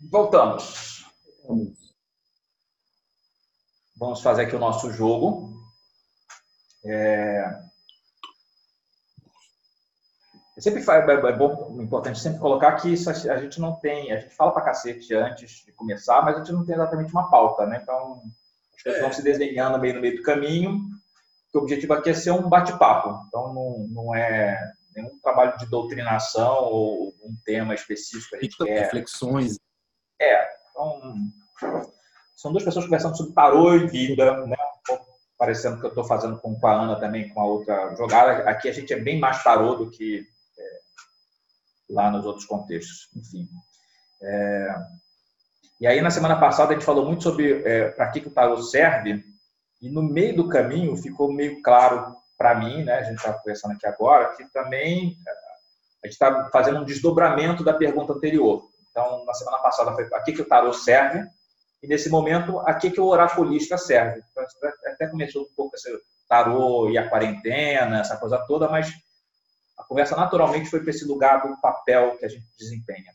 Voltamos. Vamos fazer aqui o nosso jogo. É... Sempre é, é bom, importante sempre colocar que isso a gente não tem, a gente fala para cacete antes de começar, mas a gente não tem exatamente uma pauta, né? Então, as coisas vão se desenhando meio no meio do caminho. O objetivo aqui é ser um bate-papo. Então, não, não é nenhum trabalho de doutrinação ou um tema específico. A gente quer... Reflexões. É, então, são duas pessoas conversando sobre tarô e vida, né? parecendo que eu estou fazendo com, a Ana também, com a outra jogada. Aqui a gente é bem mais tarô do que é, lá nos outros contextos. Enfim. É... E aí, na semana passada, a gente falou muito sobre é, para que, que o tarô serve, e no meio do caminho ficou meio claro para mim, né, a gente está conversando aqui agora, que também a gente está fazendo um desdobramento da pergunta anterior. Então, na semana passada foi a que, o tarot serve, e nesse momento, a que, que o oraculista serve. Então, até começou um pouco esse tarô e a quarentena, essa coisa toda, mas a conversa naturalmente foi para esse lugar do papel que a gente desempenha.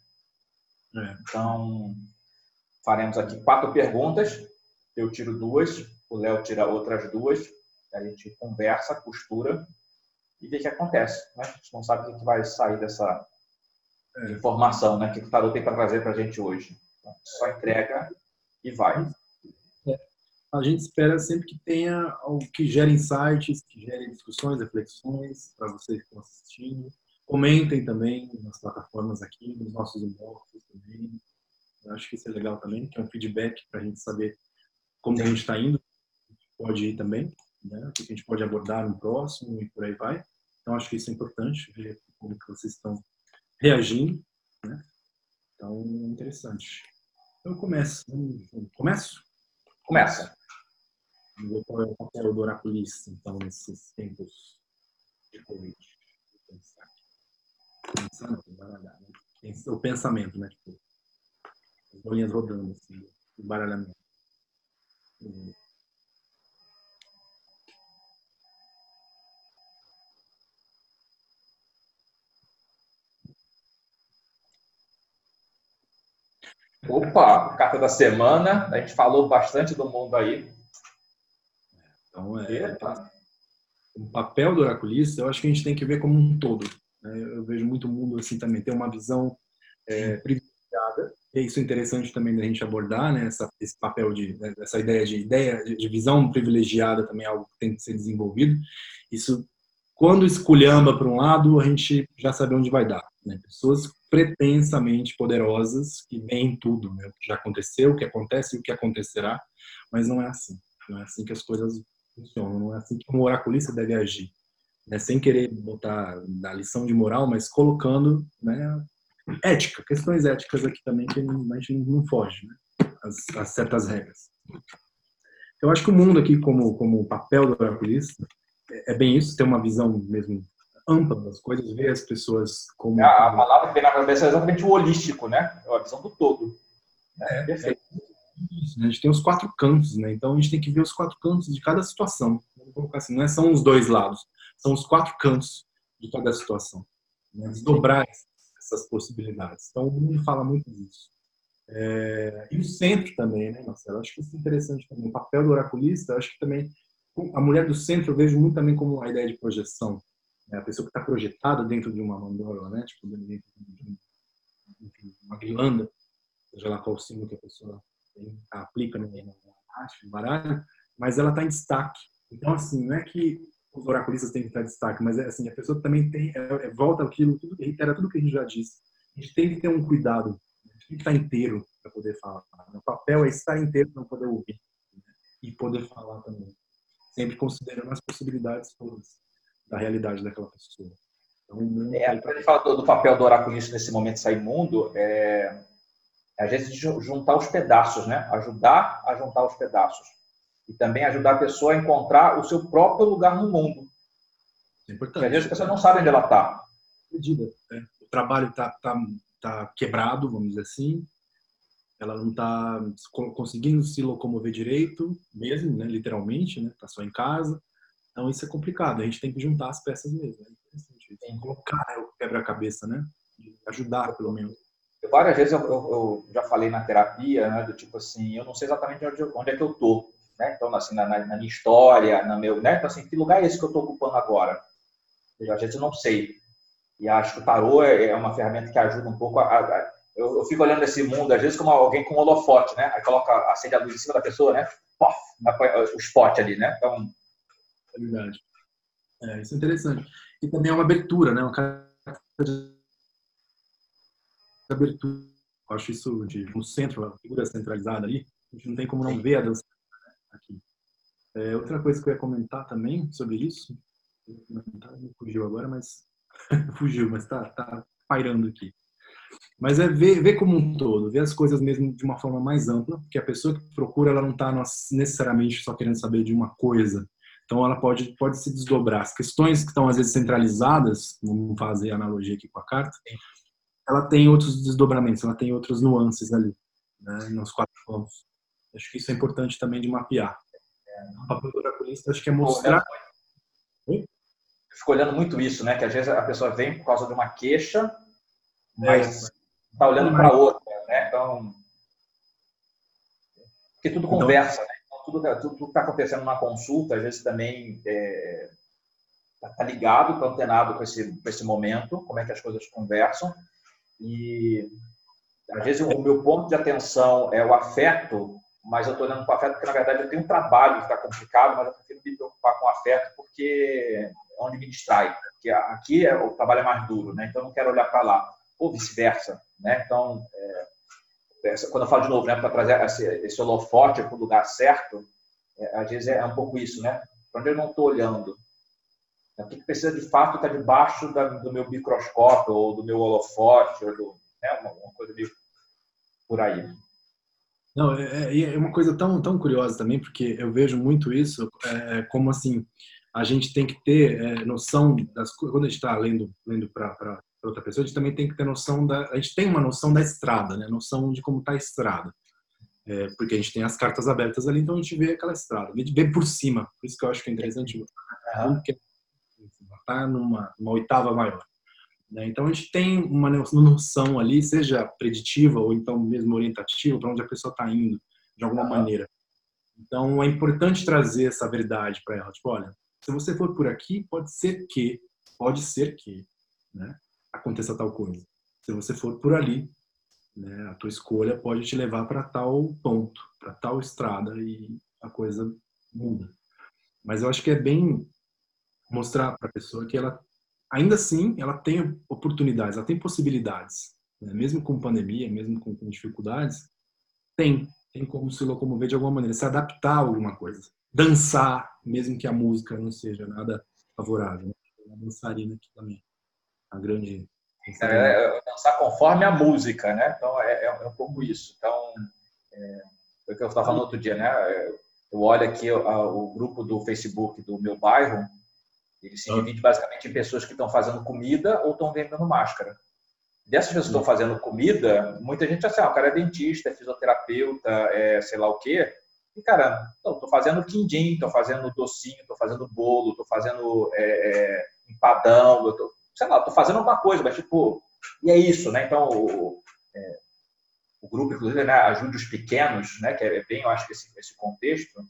É. Então, faremos aqui quatro perguntas, eu tiro duas, o Léo tira outras duas, a gente conversa, costura e vê o que acontece. Né? A gente não sabe o que vai sair dessa informação, né? o que o tarot tem para trazer para a gente hoje. Então, só entrega e vai. É. A gente espera sempre que tenha algo que gere insights, que gere discussões, reflexões para vocês que estão assistindo. Comentem também nas plataformas aqui, nos nossos inboxes também. Eu acho que isso é legal também, que é um feedback para a gente saber como a gente está indo. Pode ir também né? o que a gente pode abordar no próximo e por aí vai. Então, acho que isso é importante, ver como que vocês estão reagindo. Né? Então, interessante. Então, eu começo. Começo? Começa. Qual é o papel do oraculista, então, nesses tempos de Covid. Pensar. Pensar não, baralhar, né? O pensamento, né? Tipo, as bolinhas rodando, assim, o Opa, carta da semana. A gente falou bastante do mundo aí. Então, é, o papel do oraculista, eu acho que a gente tem que ver como um todo. Né? Eu vejo muito mundo assim também, tem uma visão é, privilegiada. E isso é interessante também da gente abordar, né? Essa, esse papel de, né? essa ideia de ideia de visão privilegiada também é algo que tem que ser desenvolvido. Isso, quando esculhamba para um lado, a gente já sabe onde vai dar. Né? Pessoas pretensamente poderosas que veem tudo, né? o que já aconteceu, o que acontece e o que acontecerá, mas não é assim. Não é assim que as coisas funcionam, não é assim que um oraculista deve agir. Né? Sem querer botar na lição de moral, mas colocando né, ética, questões éticas aqui também que a gente não foge, né? as, as certas regras. Eu acho que o mundo aqui, como, como papel do oraculista, é, é bem isso, ter uma visão mesmo ampla das coisas, ver as pessoas como. A, a palavra que vem na cabeça é exatamente o holístico, né? É a visão do todo. É, é perfeito. É, a gente tem os quatro cantos, né? Então a gente tem que ver os quatro cantos de cada situação. Vamos colocar assim, não é, são os dois lados, são os quatro cantos de cada situação. Né? Desdobrar essas possibilidades. Então o mundo fala muito disso. É, e o centro também, né, Marcelo? Acho que isso é interessante também. O papel do oraculista, acho que também a mulher do centro eu vejo muito também como a ideia de projeção. É a pessoa que está projetada dentro de uma mandala, né? Tipo, dentro de uma guirlanda, seja lá qual símbolo que a pessoa aplica no, no baralho, mas ela está em destaque. Então, assim, não é que os oraculistas têm que estar em destaque, mas é assim, a pessoa também tem, é, é, volta aquilo, tudo, reitera tudo que a gente já disse. A gente tem que ter um cuidado, a gente tem que estar inteiro para poder falar. O papel é estar inteiro para poder ouvir né? e poder falar também, sempre considerando as possibilidades todas da realidade daquela pessoa. Então, é, a gente fala do, papel do oraculista nesse momento sair mundo, é, é a gente juntar os pedaços, né? Ajudar a juntar os pedaços. E também ajudar a pessoa a encontrar o seu próprio lugar no mundo. É importante. Porque às vezes a pessoa não sabe onde ela está. Né? O trabalho está tá, tá quebrado, vamos dizer assim. Ela não está conseguindo se locomover direito, mesmo, né? literalmente, né? Está só em casa então isso é complicado, a gente tem que juntar as peças mesmo. É interessante Tem que colocar né, o quebra-cabeça, né? Ajudar, pelo menos. várias vezes eu, eu, eu, já falei na terapia, né, do tipo assim, eu não sei exatamente onde, onde é que eu tô, né? Então, assim, na, na, minha história, na meu, né? Então, assim, que lugar é esse que eu estou ocupando agora? Eu, às vezes eu não sei. E acho que o tarô é, é uma ferramenta que ajuda um pouco a, a eu, eu, fico olhando esse mundo, às vezes, como alguém com um holofote, né? Aí coloca, acende a luz em cima da pessoa, né? Pof, o spot ali, né? Então... É verdade. É, isso é interessante. E também é uma abertura, né? Uma abertura. Eu acho isso de no centro, a figura centralizada ali, a gente não tem como não ver a dança aqui. É, outra coisa que eu ia comentar também sobre isso, fugiu agora, mas fugiu, mas tá, tá pairando aqui. Mas é ver, ver como um todo, ver as coisas mesmo de uma forma mais ampla, que a pessoa que procura, ela não está necessariamente só querendo saber de uma coisa. Então, ela pode, pode se desdobrar. As questões que estão, às vezes, centralizadas, vamos fazer analogia aqui com a carta, ela tem outros desdobramentos, ela tem outras nuances ali, né, nos quatro pontos. Acho que isso é importante também de mapear. O papel do oraculista, acho que é mostrar... Eu fico olhando muito isso, né? Que às vezes a pessoa vem por causa de uma queixa, mas está olhando para outra, né? Então, porque tudo então conversa, né? Tudo tudo está acontecendo numa consulta, às vezes também está é, tá ligado, está antenado com esse, com esse momento, como é que as coisas conversam. E às vezes o meu ponto de atenção é o afeto, mas eu estou olhando para o afeto porque, na verdade, eu tenho um trabalho que está complicado, mas eu prefiro me preocupar com o afeto porque é onde me distrai. Porque aqui é, o trabalho é mais duro, né? então eu não quero olhar para lá ou vice-versa. Né? Então, é, quando eu falo de novo, né, para trazer esse, holofote para o lugar certo, é, às vezes é um pouco isso, né? Para onde eu não estou olhando? O que precisa de fato estar debaixo da, do meu microscópio ou do meu holofote, ou do, né, uma, uma coisa meio por aí. Não, é, é, é uma coisa tão, tão curiosa também, porque eu vejo muito isso é, como assim, a gente tem que ter é, noção das quando a gente está lendo, lendo para outra pessoa, a gente também tem que ter noção da. A gente tem uma noção da estrada, né? Noção de como está a estrada. É, porque a gente tem as cartas abertas ali, então a gente vê aquela estrada, vê, vê por cima. Por isso que eu acho que é interessante. Está numa uma oitava maior. Né? Então a gente tem uma noção ali, seja preditiva ou então mesmo orientativa, para onde a pessoa está indo, de alguma uhum. maneira. Então é importante trazer essa verdade para ela. Tipo, olha, se você for por aqui, pode ser que, pode ser que, né? Aconteça tal coisa. Se você for por ali, né, a tua escolha pode te levar para tal ponto, para tal estrada e a coisa muda. Mas eu acho que é bem mostrar para a pessoa que ela, ainda assim, ela tem oportunidades, ela tem possibilidades, né? mesmo com pandemia, mesmo com, com dificuldades, tem, tem como se locomover de alguma maneira, se adaptar a alguma coisa, dançar, mesmo que a música não seja nada favorável. Né? Uma dançarina aqui também a grande. É, é, dançar conforme a música, né? Então é, é, é um pouco isso. Então, é, foi o que eu estava falando outro dia, né? Eu olho aqui o, o, grupo do Facebook do meu bairro, ele se ah. divide basicamente em pessoas que estão fazendo comida ou estão vendendo máscara. Dessas pessoas que estão fazendo comida, muita gente assim, ah, o cara é dentista, é fisioterapeuta, é sei lá o quê. E, cara, estou fazendo quindim, estou fazendo docinho, estou fazendo bolo, estou fazendo é, é, empadão, eu tô, sei lá, tô fazendo alguma coisa, mas tipo, e é isso, né? Então, o, é, o grupo, inclusive, né, ajude os pequenos, né? Que é bem, eu acho que esse, esse contexto,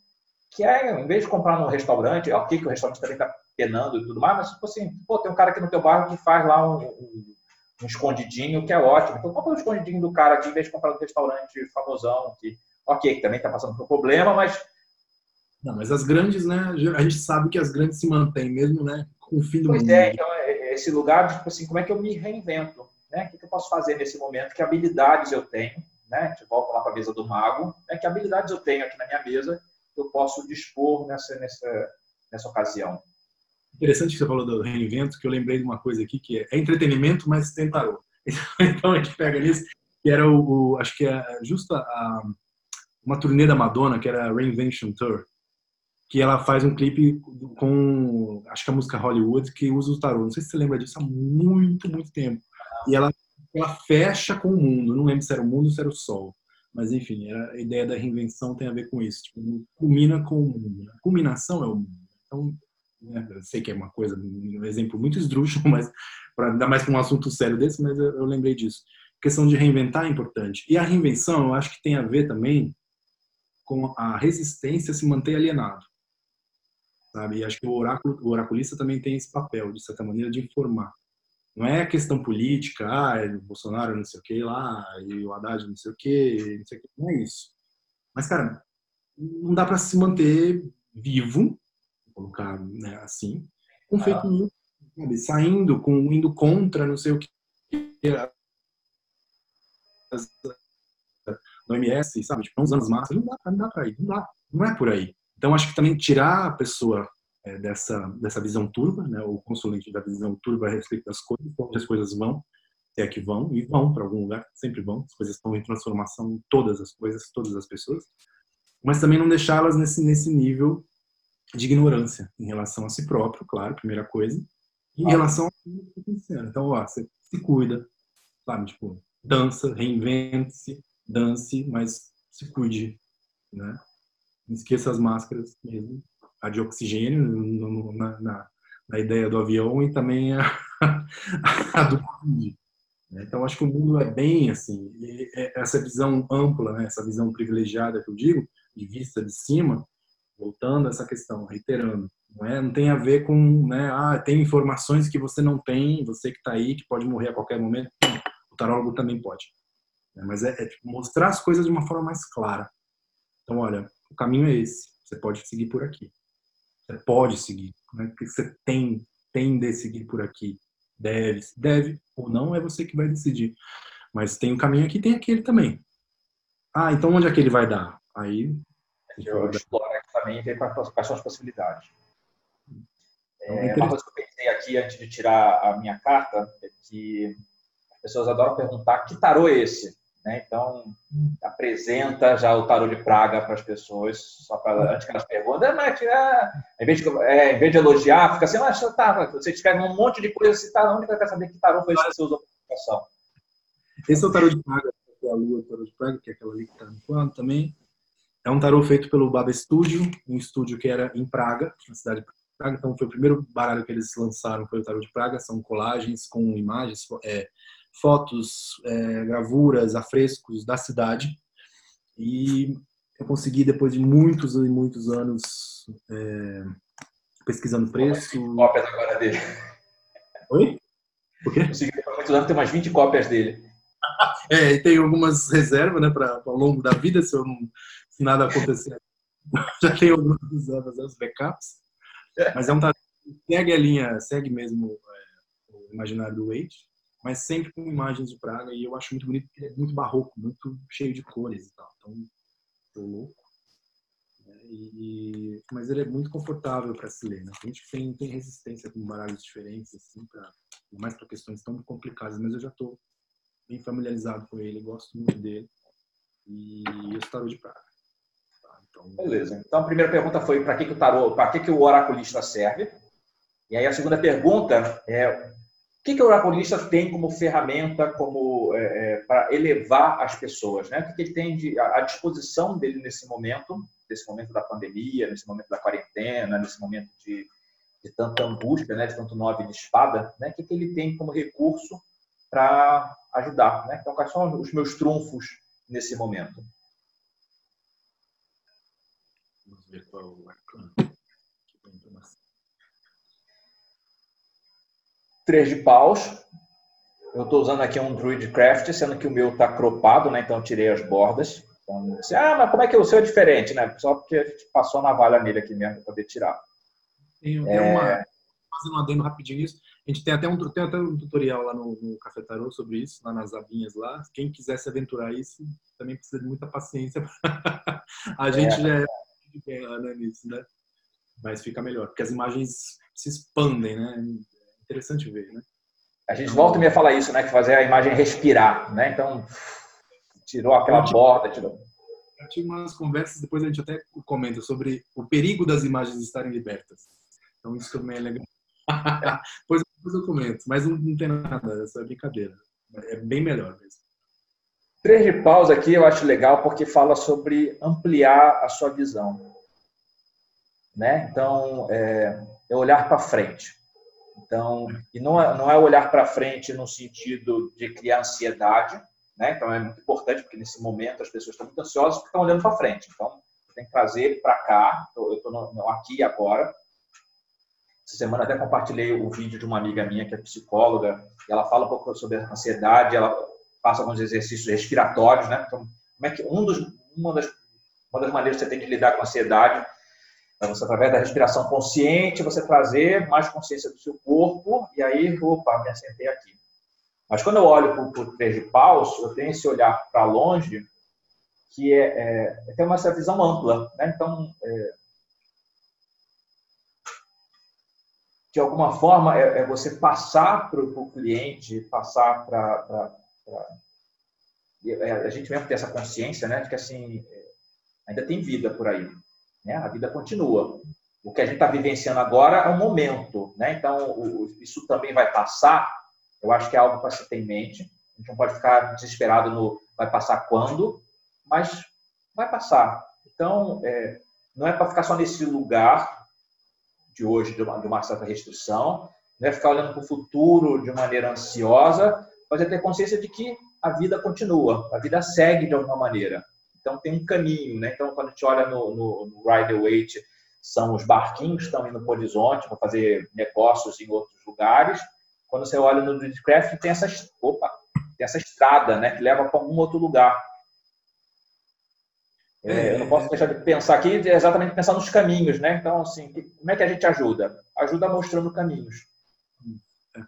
que é, em vez de comprar num restaurante, é ok que o restaurante também está penando e tudo mais, mas tipo assim, pô, tem um cara aqui no teu bairro que faz lá um, um, um escondidinho que é ótimo. Então, compra o um escondidinho do cara aqui, em vez de comprar no restaurante famosão, que, ok, que também está passando por problema, mas não, mas as grandes, né? A gente sabe que as grandes se mantêm mesmo, né? Com o fim do pois mundo. É, então esse lugar de, tipo assim, como é que eu me reinvento? Né? O que eu posso fazer nesse momento? Que habilidades eu tenho? Né? A gente volta lá para a mesa do mago. Né? Que habilidades eu tenho aqui na minha mesa que eu posso dispor nessa, nessa, nessa ocasião? Interessante que você falou do reinvento, que eu lembrei de uma coisa aqui que é, é entretenimento, mas tem tarô. Então a gente pega nisso, que era o, o acho que é justo a, a, uma turnê da Madonna, que era a Reinvention Tour, que ela faz um clipe com, acho que a música Hollywood, que usa o tarô. Não sei se você lembra disso há muito, muito tempo. E ela, ela fecha com o mundo. Não lembro se era o mundo ou se era o sol. Mas, enfim, a ideia da reinvenção tem a ver com isso. Tipo, culmina com o mundo. Né? A culminação é o mundo. Então, né, eu sei que é uma coisa, um exemplo muito esdrúxulo, mas para ainda mais para um assunto sério desse, mas eu, eu, lembrei disso. questão de reinventar é importante. E a reinvenção, eu acho que tem a ver também com a resistência a se manter alienado. Sabe? E acho que o, oráculo, o oraculista também tem esse papel, de certa maneira, de informar. Não é questão política, ah, é o Bolsonaro não sei o que lá, e o Haddad não sei o que, não sei o que, não é isso. Mas, cara, não dá para se manter vivo, vou colocar né, assim, com fake news, sabe? saindo, com, indo contra não sei o que, no MS, sabe? Tipo, usando as máscaras, não dá, não dá pra ir, não dá, não é por aí. Então, acho que também tirar a pessoa é, dessa, dessa visão turva, né, o consulente da visão turva a respeito das coisas, onde as coisas vão, se é que vão, e vão para algum lugar, sempre vão, as coisas estão em transformação, todas as coisas, todas as pessoas, mas também não deixá-las nesse, nesse nível de ignorância em relação a si próprio, claro, primeira coisa, e em relação ao que está acontecendo. Então, ó, você se cuida, sabe, tipo, dança, reinvente-se, dance, mas se cuide, né? Esqueça as máscaras mesmo, a de oxigênio no, na, na, na, ideia do avião e também a, a do Covid. Né? Então, acho que o mundo é bem assim, é, essa visão ampla, né? essa visão privilegiada que eu digo, de vista de cima, voltando a essa questão, reiterando, não, é, não tem a ver com, né, ah, tem informações que você não tem, você que está aí, que pode morrer a qualquer momento, o tarólogo também pode. Mas é, é tipo, mostrar as coisas de uma forma mais clara. Então, olha, o caminho é esse, você pode seguir por aqui. Você pode seguir, né? Porque você tem, tem de seguir por aqui. Deve, deve ou não, é você que vai decidir. Mas tem um caminho aqui, tem aquele também. Ah, então onde é que ele vai dar? Aí. Eu exploro aqui também e ver quais são as possibilidades. Então, é, uma coisa que eu pensei aqui antes de tirar a minha carta é que as pessoas adoram perguntar que tarô é esse? Né? Então, apresenta já o tarô de praga para as pessoas, só para antes que elas perguntem, mas é, em, vez de, é, em vez de elogiar, fica assim, mas tá, você escreve um monte de coisa, se tá, onde quer saber que tarô foi esse que você usou para Esse é o tarô de praga, que é a lua, tarô de praga, que é aquela ali que está no plano também. É um tarô feito pelo Baba Studio, um estúdio que era em Praga, na cidade de Praga. Então, foi o primeiro baralho que eles lançaram, foi o tarô de Praga. São colagens com imagens, é, fotos, é, gravuras, afrescos da cidade. E eu consegui, depois de muitos e muitos anos é, pesquisando preço. Cópias agora dele. Oi? Por quê? Consegui, depois de muitos anos, ter umas 20 cópias dele. é, e tem algumas reservas, né, para ao longo da vida, se, eu não, se nada acontecer. Já tem algumas reservas, os backups. Mas é um segue a linha, segue mesmo é, o imaginário do Wade mas sempre com imagens de Praga e eu acho muito bonito porque ele é muito barroco, muito cheio de cores e tal. Então, tô louco. Né? E, mas ele é muito confortável para se ler. Né? A gente tem, tem resistência com baralhos diferentes, assim, pra, mais para questões tão complicadas, mas eu já estou bem familiarizado com ele, gosto muito dele. E eu tarô de Praga. Tá? Então, Beleza. Então a primeira pergunta foi para que, que o tarô, para que, que o oraculista serve? E aí a segunda pergunta é que, que o oraculista tem como ferramenta como é, é, para elevar as pessoas? Né? O que, que ele tem de, à disposição dele nesse momento, nesse momento da pandemia, nesse momento da quarentena, nesse momento de, de tanta angústia, né? de tanto nove de espada? Né? O que, que ele tem como recurso para ajudar? Né? Então, quais são os meus trunfos nesse momento? Vamos ver qual é o arcano. Três de paus. Eu estou usando aqui um Druidcraft, sendo que o meu está cropado, né? Então eu tirei as bordas. Então, assim, ah, mas como é que o seu é diferente, né? Só porque a gente passou a navalha nele aqui mesmo para poder tirar. Tem, tem é... uma, fazendo um adendo rapidinho nisso, a gente tem até um, tem até um tutorial lá no, no Café Tarot sobre isso, lá nas abinhas lá. Quem quiser se aventurar isso, também precisa de muita paciência. a gente é. já é né, nisso, né? Mas fica melhor, porque as imagens se expandem, né? Interessante ver, né? A gente volta e me fala isso, né? Que fazer a imagem respirar, né? Então, tirou aquela tive, borda, tirou. Eu tive umas conversas, depois a gente até comenta sobre o perigo das imagens estarem libertas. Então, isso também é legal. depois, depois eu comento, mas não, não tem nada, é brincadeira. É bem melhor mesmo. Três de pausa aqui eu acho legal porque fala sobre ampliar a sua visão. Né? Então, é, é olhar para frente. Então, e não é, não é olhar para frente no sentido de criar ansiedade, né? Então é muito importante porque nesse momento as pessoas estão muito ansiosas porque estão olhando para frente. Então, tem que trazer para cá. Eu estou aqui agora. Essa semana até compartilhei o vídeo de uma amiga minha que é psicóloga. E ela fala um pouco sobre a ansiedade. Ela passa alguns exercícios respiratórios, né? Então, como é que um dos, uma das uma das maneiras que você tem de lidar com a ansiedade você, através da respiração consciente, você trazer mais consciência do seu corpo e aí, opa, me assentei aqui. Mas quando eu olho para o três de paus, eu tenho esse olhar para longe que é, é, é ter uma essa visão ampla. Né? Então, é, de alguma forma, é, é você passar para o cliente, passar para. É, a gente mesmo ter essa consciência né, de que assim, ainda tem vida por aí. Né? A vida continua. O que a gente está vivenciando agora é um momento. Né? Então, o, isso também vai passar. Eu acho que é algo para se ter em mente. A gente não pode ficar desesperado no vai passar quando, mas vai passar. Então, é, não é para ficar só nesse lugar de hoje, de uma, de uma certa restrição, não é ficar olhando para o futuro de maneira ansiosa, mas é ter consciência de que a vida continua, a vida segue de alguma maneira. Então, tem um caminho. Né? Então, quando a gente olha no, no, no Rider Waite, são os barquinhos que estão indo para o horizonte para fazer negócios em outros lugares. Quando você olha no Dreamcraft, tem essa, opa, tem essa estrada né, que leva para algum outro lugar. É, eu não posso deixar de pensar aqui, exatamente pensar nos caminhos, né? Então, assim, como é que a gente ajuda? Ajuda mostrando caminhos. É,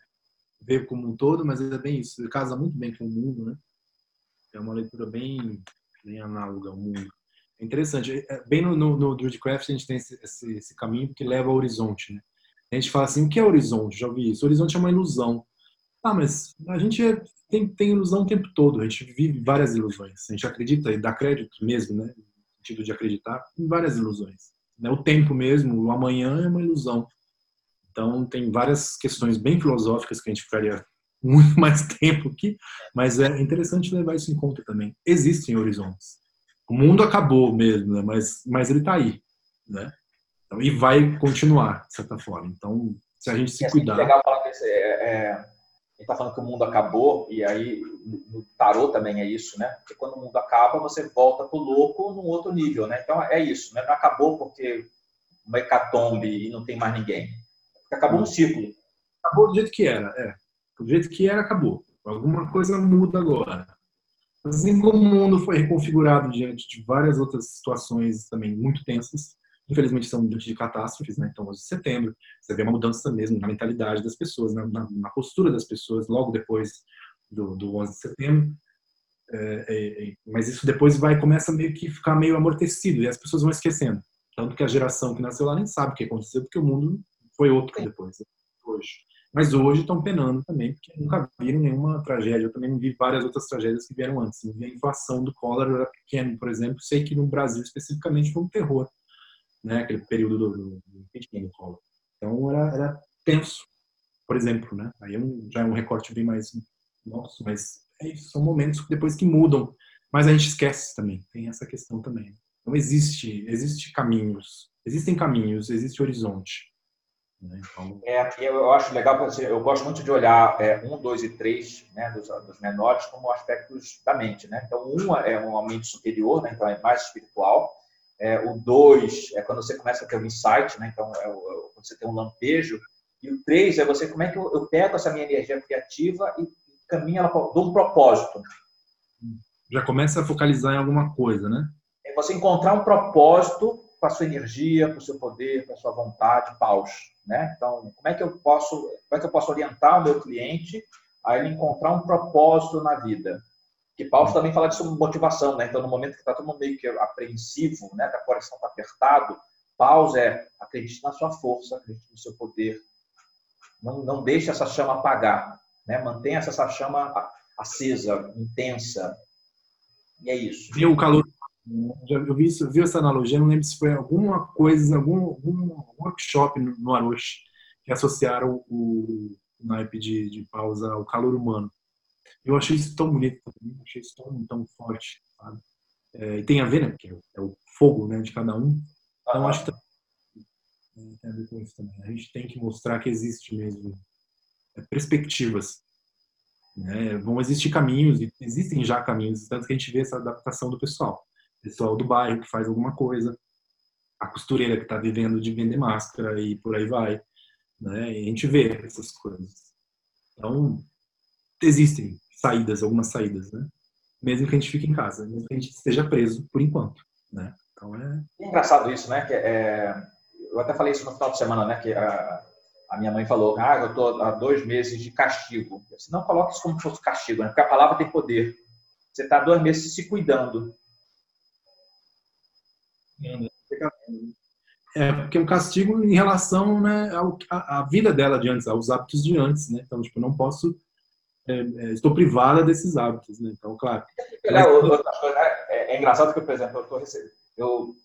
veio como um todo, mas é bem isso. Casa muito bem com o mundo, né? É uma leitura bem, bem análoga ao mundo. É interessante. É, bem no, no, no Druidcraft a gente tem esse, esse, esse, caminho que leva ao horizonte, né? A gente fala assim, o que é horizonte? Já ouvi isso. O horizonte é uma ilusão. Ah, mas a gente é, tem, tem ilusão o tempo todo. A gente vive várias ilusões. A gente acredita e dá crédito mesmo, né? sentido de acreditar em várias ilusões. Né? O tempo mesmo, o amanhã é uma ilusão. Então, tem várias questões bem filosóficas que a gente ficaria muito mais tempo aqui, mas é interessante levar isso em conta também. Existem horizontes. O mundo acabou mesmo, né? mas, mas ele está aí. Né? Então, e vai continuar, de certa forma. Então, se a gente se é cuidar. Legal falar que é, é gente está falando que o mundo acabou, e aí no tarô também é isso, né? Porque quando o mundo acaba, você volta para o louco num outro nível, né? Então é isso, né? Não acabou porque uma hecatombe e não tem mais ninguém. Acabou um ciclo. Acabou do jeito que era, é. Do jeito que era, acabou. Alguma coisa muda agora. Assim como o mundo foi reconfigurado diante de várias outras situações também muito tensas, infelizmente são diante de catástrofes, né? Então, 11 de setembro, você vê uma mudança mesmo na mentalidade das pessoas, na, na, na postura das pessoas logo depois do, do 11 de setembro. É, é, é, mas isso depois vai começa meio que ficar meio amortecido e as pessoas vão esquecendo. Tanto que a geração que nasceu lá nem sabe o que aconteceu, porque o mundo foi outro depois, hoje. Mas hoje estão penando também, porque nunca viram nenhuma tragédia. Eu também vi várias outras tragédias que vieram antes. A inflação do cólera era pequeno, por exemplo. Sei que no Brasil, especificamente, foi um terror né? Aquele período do, do, do Collor. Então era, era tenso, por exemplo, né? Aí é já é um recorte bem mais nosso, mas é isso, são momentos depois que mudam, mas a gente esquece também. Tem essa questão também. Então existe, existe caminhos, existem caminhos, existe horizonte. Né? Então... É, eu acho legal porque eu gosto muito de olhar é, um, dois e três, né, dos, dos, menores como aspectos da mente, né? Então um é um aumento superior, né? Então é mais espiritual. É, o 2 é quando você começa a ter um insight, né? então é, o, é quando você tem um lampejo. E o 3 é você, como é que eu, eu, pego essa minha energia criativa e caminho ela dou um propósito. Já começa a focalizar em alguma coisa, né? É você encontrar um propósito para a sua energia, para o seu poder, para a sua vontade, paus. Né? Então, como é que eu posso, como é que eu posso orientar o meu cliente a ele encontrar um propósito na vida? que Paulo também fala de motivação, né? Então, no momento que está todo mundo meio que apreensivo, né? Que a coração está apertado, Paulo é acredite na sua força, acredite no seu poder. Não, não deixe essa chama apagar, né? Mantenha essa chama acesa, intensa. E é isso. Viu o calor? Eu vi, isso, vi essa analogia, não lembro se foi alguma coisa, algum, algum workshop no Aroche que associaram o, o naipe de, de pausa ao calor humano. Eu achei isso tão bonito, achei isso tão, tão forte, sabe? É, e tem a ver, né? Porque é o fogo né, de cada um. Então, acho que Tem a ver com isso também. A gente tem que mostrar que existe mesmo é, perspectivas. Né? Vão existir caminhos, e existem já caminhos, tanto que a gente vê essa adaptação do pessoal. Pessoal do bairro que faz alguma coisa, a costureira que está vivendo de vender máscara e por aí vai. Né? E a gente vê essas coisas. Então, existem saídas, algumas saídas, né? Mesmo que a gente fique em casa, mesmo que a gente esteja preso por enquanto, né? Então é... é engraçado isso, né? Que é... Eu até falei isso no final de semana, né? Que a, a minha mãe falou, ah, eu estou há dois meses de castigo. Eu disse, não coloque isso como se fosse castigo, né? Porque a palavra tem poder. Você está dois meses se cuidando. É, porque é um castigo em relação né, ao, à, vida dela de antes, aos hábitos de antes, né? Então, tipo, não posso é, é, estou privada desses hábitos, né? Então, claro. É, é, é, engraçado que, por exemplo, eu, eu,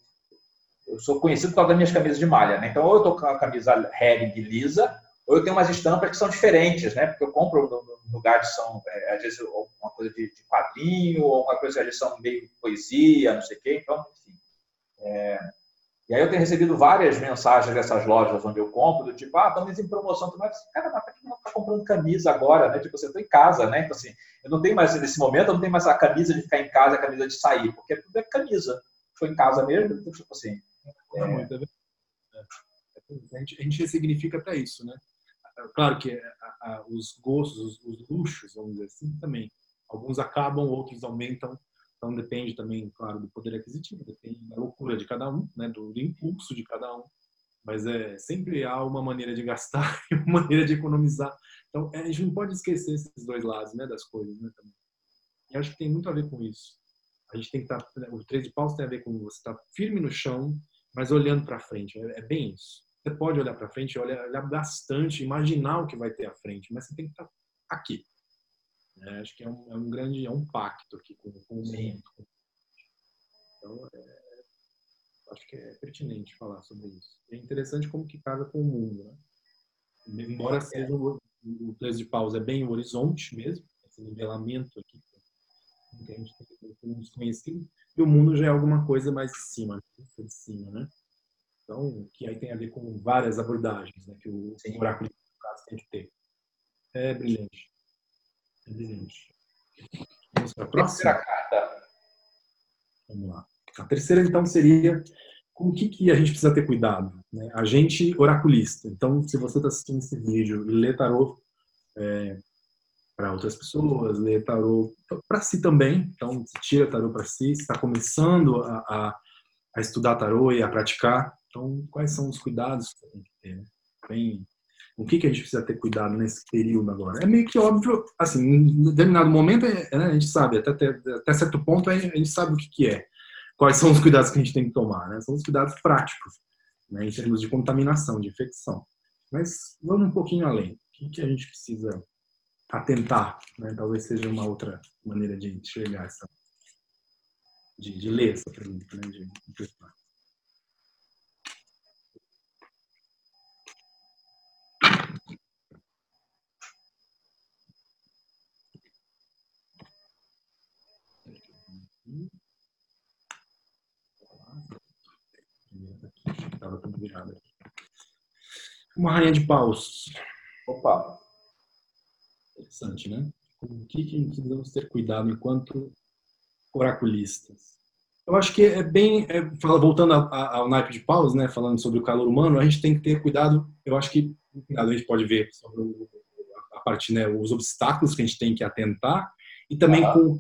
eu sou conhecido por causa das minhas camisas de malha, né? Então, ou eu estou com a camisa Hering lisa, ou eu tenho umas estampas que são diferentes, né? Porque eu compro no, lugar de são, é, às vezes, uma coisa de, de quadrinho, ou uma coisa de são meio poesia, não sei o quê. Então, enfim. É, e aí eu tenho recebido várias mensagens dessas lojas onde eu compro, do tipo, ah, estamos em promoção. Mas, cara, mas para que não está comprando camisa agora, né? Tipo, você está em casa, né? Então, assim, eu não tenho mais, nesse momento, eu não tenho mais a camisa de ficar em casa, a camisa de sair, porque tudo é camisa. Foi em casa mesmo, então, tipo assim. É... Muito, é a, gente, a gente ressignifica até isso, né? Claro que a, a, os gostos, os, os luxos, vamos dizer assim, também. Alguns acabam, outros aumentam então depende também, claro, do poder aquisitivo, depende da loucura de cada um, né, do, impulso de cada um. Mas é sempre há uma maneira de gastar e uma maneira de economizar. Então é, a gente não pode esquecer esses dois lados, né, das coisas, né, também. E acho que tem muito a ver com isso. A gente tem que estar, tá, o três de paus tem a ver com você estar tá firme no chão, mas olhando para frente. É, é, bem isso. Você pode olhar para frente, olhar, olhar bastante, imaginar o que vai ter à frente, mas você tem que estar tá aqui, é, acho que é um, é um, grande, é um pacto aqui com, com o mundo. Então, é, acho que é pertinente falar sobre isso. É interessante como que casa com o mundo, né? Embora seja o, o três de paus é bem o horizonte mesmo, esse nivelamento aqui que a gente tem como desconhecido, e o mundo já é alguma coisa mais de cima, de cima, né? Então, que aí tem a ver com várias abordagens, né? Que o Sim. oráculo de tem que ter. É brilhante. Evidente. Vamos para a próxima? carta. Vamos lá. A terceira, então, seria com o que, que a gente precisa ter cuidado. Né? A gente oraculista. Então, se você está assistindo esse vídeo e lê tarô é, para outras pessoas, lê tarô para si também. Então, tira tarô para si, está começando a, a, a, estudar tarô e a praticar. Então, quais são os cuidados que tem que ter? Né? Bem, o que, que a gente precisa ter cuidado nesse período agora? É meio que óbvio, assim, em determinado momento é, né, a gente sabe, até, até certo ponto a gente sabe o que, que é. Quais são os cuidados que a gente tem que tomar, né? São os cuidados práticos, né, em termos de contaminação, de infecção. Mas vamos um pouquinho além. O que, que a gente precisa atentar? Né? Talvez seja uma outra maneira de enxergar essa, de, de ler essa pergunta, né? de, de Uma rainha de paus. Opa! Interessante, né? O que, que precisamos ter cuidado enquanto oraculistas? Eu acho que é bem, é, voltando ao naipe de paus, né, falando sobre o calor humano, a gente tem que ter cuidado. Eu acho que a gente pode ver sobre a parte, né, os obstáculos que a gente tem que atentar e também ah. com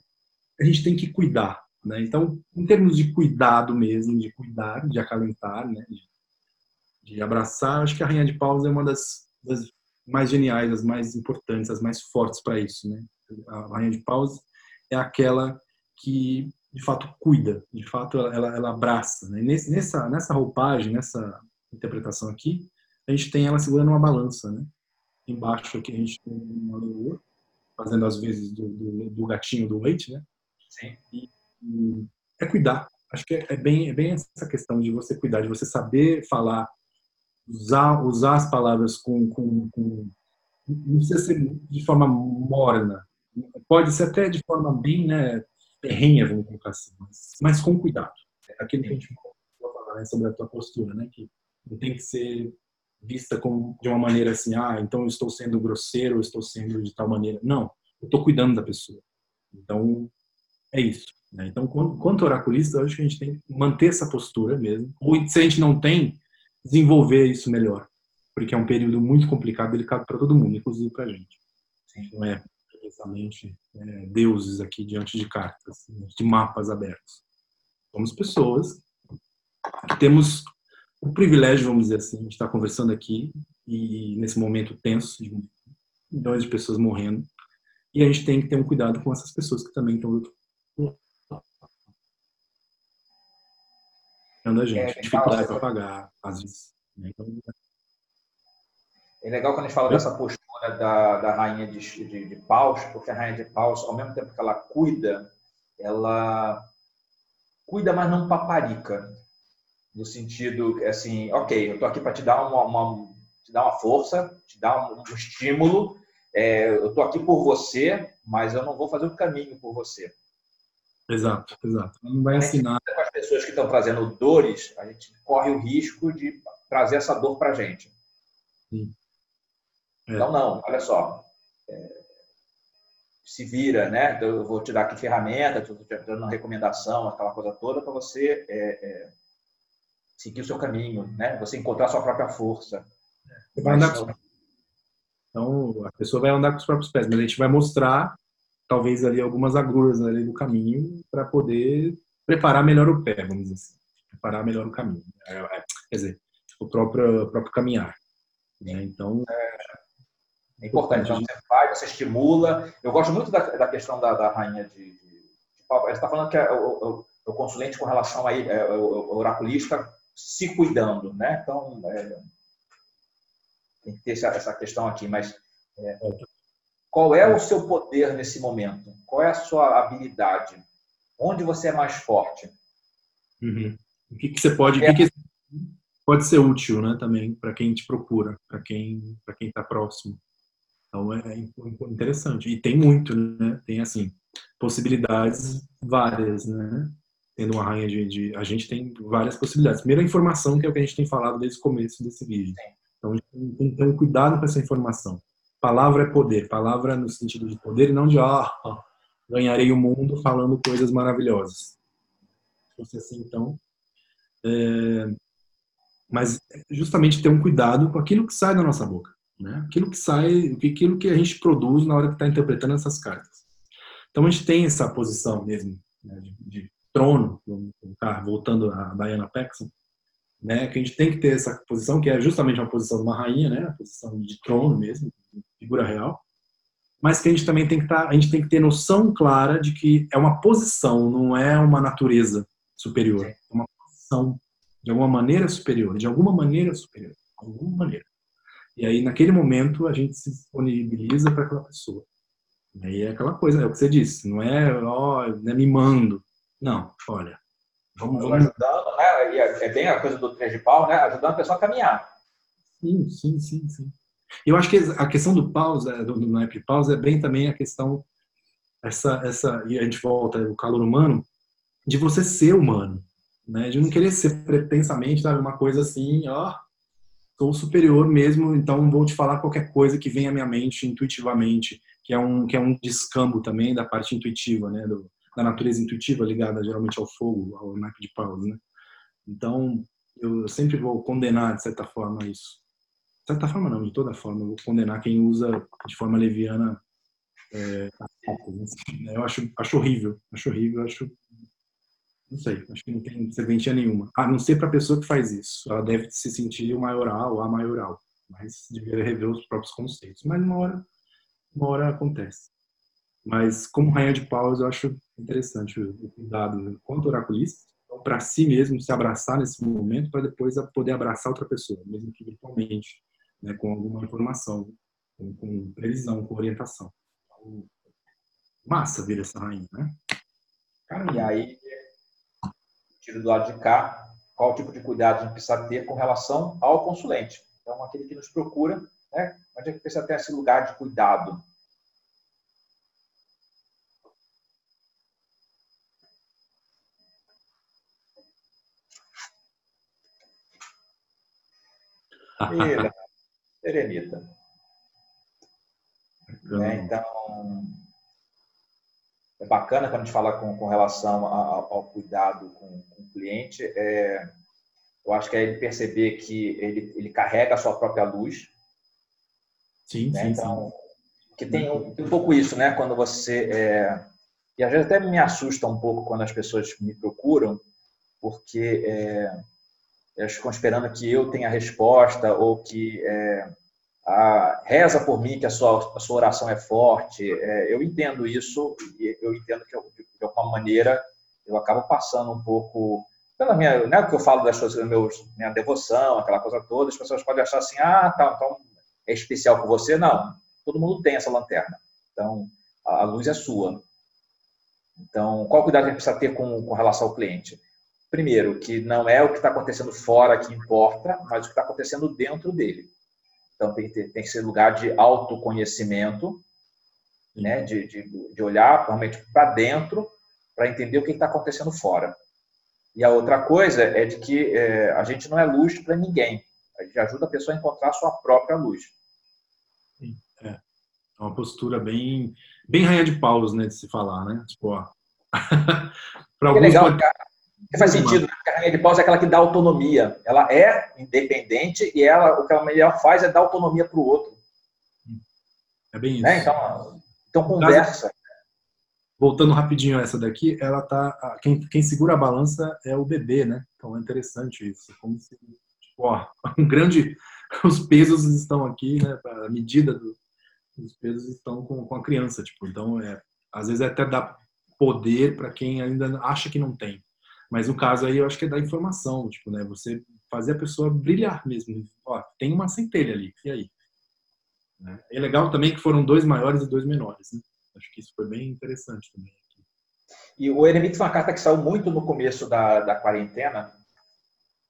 a gente tem que cuidar. Né? Então, em termos de cuidado mesmo, de cuidar, de acalentar, né? de, de abraçar, acho que a Rainha de Paus é uma das, das mais geniais, as mais importantes, as mais fortes para isso. Né? A Rainha de Paus é aquela que, de fato, cuida, de fato, ela, ela abraça. Né? Nesse, nessa, nessa roupagem, nessa interpretação aqui, a gente tem ela segurando uma balança. Né? Embaixo aqui a gente tem uma leoa, fazendo as vezes do, do, do gatinho do leite, né? Sim. E, é cuidar. Acho que é bem, é bem essa questão de você cuidar, de você saber falar, usar, usar as palavras com, com, com não precisa ser de forma morna, pode ser até de forma bem né, terrenha, vamos colocar assim, mas, mas com cuidado. É aquilo que a gente falar né, sobre a tua postura, né, que não tem que ser vista como, de uma maneira assim, ah, então eu estou sendo grosseiro, eu estou sendo de tal maneira. Não, eu estou cuidando da pessoa. Então, é isso. Né? Então, quanto oraculista, eu acho que a gente tem que manter essa postura mesmo. Ou se a gente não tem, desenvolver isso melhor. Porque é um período muito complicado, delicado para todo mundo, inclusive para a gente. Não é precisamente é, deuses aqui diante de cartas, de mapas abertos. Somos pessoas que temos o privilégio, vamos dizer assim, de estar conversando aqui e nesse momento tenso de milhões de pessoas morrendo. E a gente tem que ter um cuidado com essas pessoas que também estão a gente, é, dificuldade para pagar, às vezes. Né? Então, é legal quando a gente fala dessa postura da, da rainha de, de, de paus, porque a rainha de paus, ao mesmo tempo que ela cuida, ela cuida, mas não paparica. No sentido, assim, ok, eu tô aqui para te dar uma, uma, te dar uma força, te dar um, um estímulo, é, eu tô aqui por você, mas eu não vou fazer o caminho por você. Exato, exato. Não vai assinar. Com as pessoas que estão trazendo dores, a gente corre o risco de trazer essa dor para a gente. Sim. É. Então, não, olha só. É, se vira, né? Então, eu vou te dar aqui ferramenta, estou te dando uma recomendação, aquela coisa toda, para você é, é, seguir o seu caminho, né? Você encontrar a sua própria força. Você vai andar com... Então, a pessoa vai andar com os próprios pés, mas a gente vai mostrar, talvez, ali algumas agruras ali do caminho para poder preparar melhor o pé, vamos dizer assim. Preparar melhor o caminho. É, é, quer dizer, o próprio, o próprio caminhar. Né? Então, é, é importante. Então, você faz, você estimula. Eu gosto muito da, da questão da, da rainha de, de, de Ela está falando que é o, o, consulente com relação a é, o, o oraculista se cuidando, né? Então, é, tem que ter essa, essa questão aqui. Mas é, qual é o seu poder nesse momento? Qual é a sua habilidade? Onde você é mais forte? Uhum. O que, que você pode... É. Que que pode ser útil, né? Também para quem te procura, para quem para quem está próximo. Então é interessante. E tem muito, né? Tem assim, possibilidades várias, né? Tendo uma rainha de, de, A gente tem várias possibilidades. Primeiro, a informação, que é o que a gente tem falado desde o começo desse vídeo. Então, a gente tem que ter um cuidado com essa informação. Palavra é poder. Palavra no sentido de poder e não de, ah, ganharei o mundo falando coisas maravilhosas. Se fosse assim, então. É... Mas justamente ter um cuidado com aquilo que sai da nossa boca. Né? Aquilo que sai, aquilo que a gente produz na hora que está interpretando essas cartas. Então a gente tem essa posição mesmo né, de, de, trono, voltando a Diana Paxson, né, que a gente tem que ter essa posição que é justamente uma posição de uma rainha, né, a posição de trono mesmo, figura real, mas que a gente também tem que estar, tá, a gente tem que ter noção clara de que é uma posição, não é uma natureza superior, é uma posição de alguma maneira superior, de alguma maneira superior, de alguma maneira. E aí, naquele momento, a gente se disponibiliza para aquela pessoa. E aí é aquela coisa, é o que você disse, não é, ó, né, mimando. Não, olha, vamos, vamos... Ajudando, né? É bem a coisa do três de pau, né? Ajudando a pessoa a caminhar. Sim, sim, sim, sim. Eu acho que a questão do pausa, do naipe pausa, é bem também a questão, essa, essa, e a gente volta, o calor humano, de você ser humano, né? De não querer ser pretensamente, sabe, uma coisa assim, ó, sou superior mesmo, então vou te falar qualquer coisa que venha à minha mente intuitivamente, que é um que é um descambo também da parte intuitiva, né, do, da natureza intuitiva ligada geralmente ao fogo, ao naipe de paus, né? Então, eu sempre vou condenar de certa forma isso. Certa forma não, de toda forma, eu vou condenar quem usa de forma leviana é, eu acho, acho horrível, acho horrível, acho não sei, acho que não tem serventia nenhuma. A não ser para a pessoa que faz isso. Ela deve se sentir o maioral a maioral. Mas deveria rever os próprios conceitos. Mas uma hora, uma hora acontece. Mas como rainha de paus, eu acho interessante o cuidado quanto oraculista, então, para si mesmo se abraçar nesse momento, para depois poder abraçar outra pessoa, mesmo que virtualmente, né, com alguma informação, com, com previsão, com orientação. Então, massa vir essa rainha, né? E aí tiro do lado de cá, qual tipo de cuidado a gente precisa ter com relação ao consulente. Então, aquele que nos procura, né, onde é que precisa ter esse lugar de cuidado? Eremita. É, então, é bacana quando a gente fala com, com relação ao, ao cuidado com, com, o cliente. É, eu acho que é ele perceber que ele, ele carrega a sua própria luz. Sim, né? sim. Então, sim. que tem um, tem um, pouco isso, né? Quando você. É, e às vezes até me assusta um pouco quando as pessoas me procuram, porque é, elas ficam esperando que eu tenha a resposta ou que é, a, reza por mim que a sua, a sua oração é forte. É, eu entendo isso e eu entendo que eu, de alguma maneira eu acabo passando um pouco pela minha, é o que eu falo das coisas, meus, minha devoção, aquela coisa toda, as pessoas podem achar assim, ah, tá, então é especial com você. Não, todo mundo tem essa lanterna. Então, a luz é sua. Então, qual cuidado a gente precisa ter com, com relação ao cliente? Primeiro, que não é o que está acontecendo fora que importa, mas o que está acontecendo dentro dele. Então, tem que, ter, tem que ser lugar de autoconhecimento, né? de, de, de olhar realmente para dentro, para entender o que está acontecendo fora. E a outra coisa é de que é, a gente não é luz para ninguém. A gente ajuda a pessoa a encontrar a sua própria luz. É. é uma postura bem, bem rainha de Paulos, né, de se falar, né? Tipo, ó. para alguns é legal, pode... cara faz sentido, né? Porque a rainha de paus é aquela que dá autonomia. Ela é independente e ela, o que ela melhor faz é dar autonomia para o outro. É bem isso. Né? Então, então conversa. Voltando rapidinho a essa daqui, ela tá. Quem, quem segura a balança é o bebê, né? Então é interessante isso. Como se, tipo, ó, um grande. Os pesos estão aqui, né? A medida do, dos pesos estão com, com a criança, tipo. Então, é, às vezes é até dá poder para quem ainda acha que não tem. Mas no caso aí, eu acho que é da informação, tipo, né? Você fazer a pessoa brilhar mesmo. Ó, tem uma centelha ali, e aí? Né? É legal também que foram dois maiores e dois menores, né? Acho que isso foi bem interessante também. E o Eremito foi uma carta que saiu muito no começo da, da quarentena.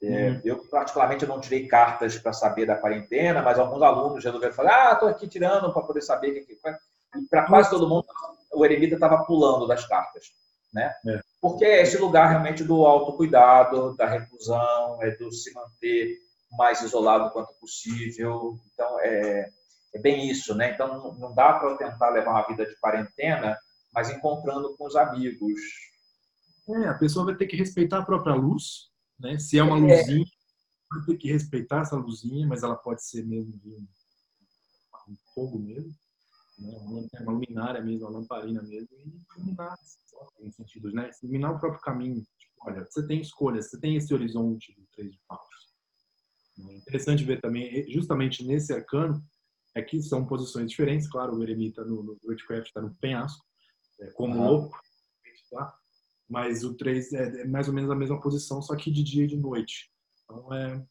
É, uhum. Eu, particularmente, não tirei cartas para saber da quarentena, mas alguns alunos resolveram falar: ah, estou aqui tirando para poder saber que. E para quase todo mundo, o Eremita estava pulando das cartas né? É. Porque é esse lugar realmente do autocuidado, da reclusão, é do se manter mais isolado quanto possível. Então, é, é bem isso, né? Então, não dá para tentar levar uma vida de quarentena, mas encontrando com os amigos. É, a pessoa vai ter que respeitar a própria luz, né? Se é uma luzinha, vai ter que respeitar essa luzinha, mas ela pode ser mesmo um fogo mesmo né? uma luminária mesmo, uma lamparina mesmo, e iluminar em sentidos, né? Iluminar o próprio caminho. Tipo, olha, você tem escolhas, você tem esse horizonte do três de paus. É interessante ver também, justamente nesse arcano, é que são posições diferentes. Claro, o eremita no, no Witchcraft está no penhasco, é, como uhum. louco, tá? mas o 3 é, é, mais ou menos a mesma posição, só que de dia e de noite. Então, é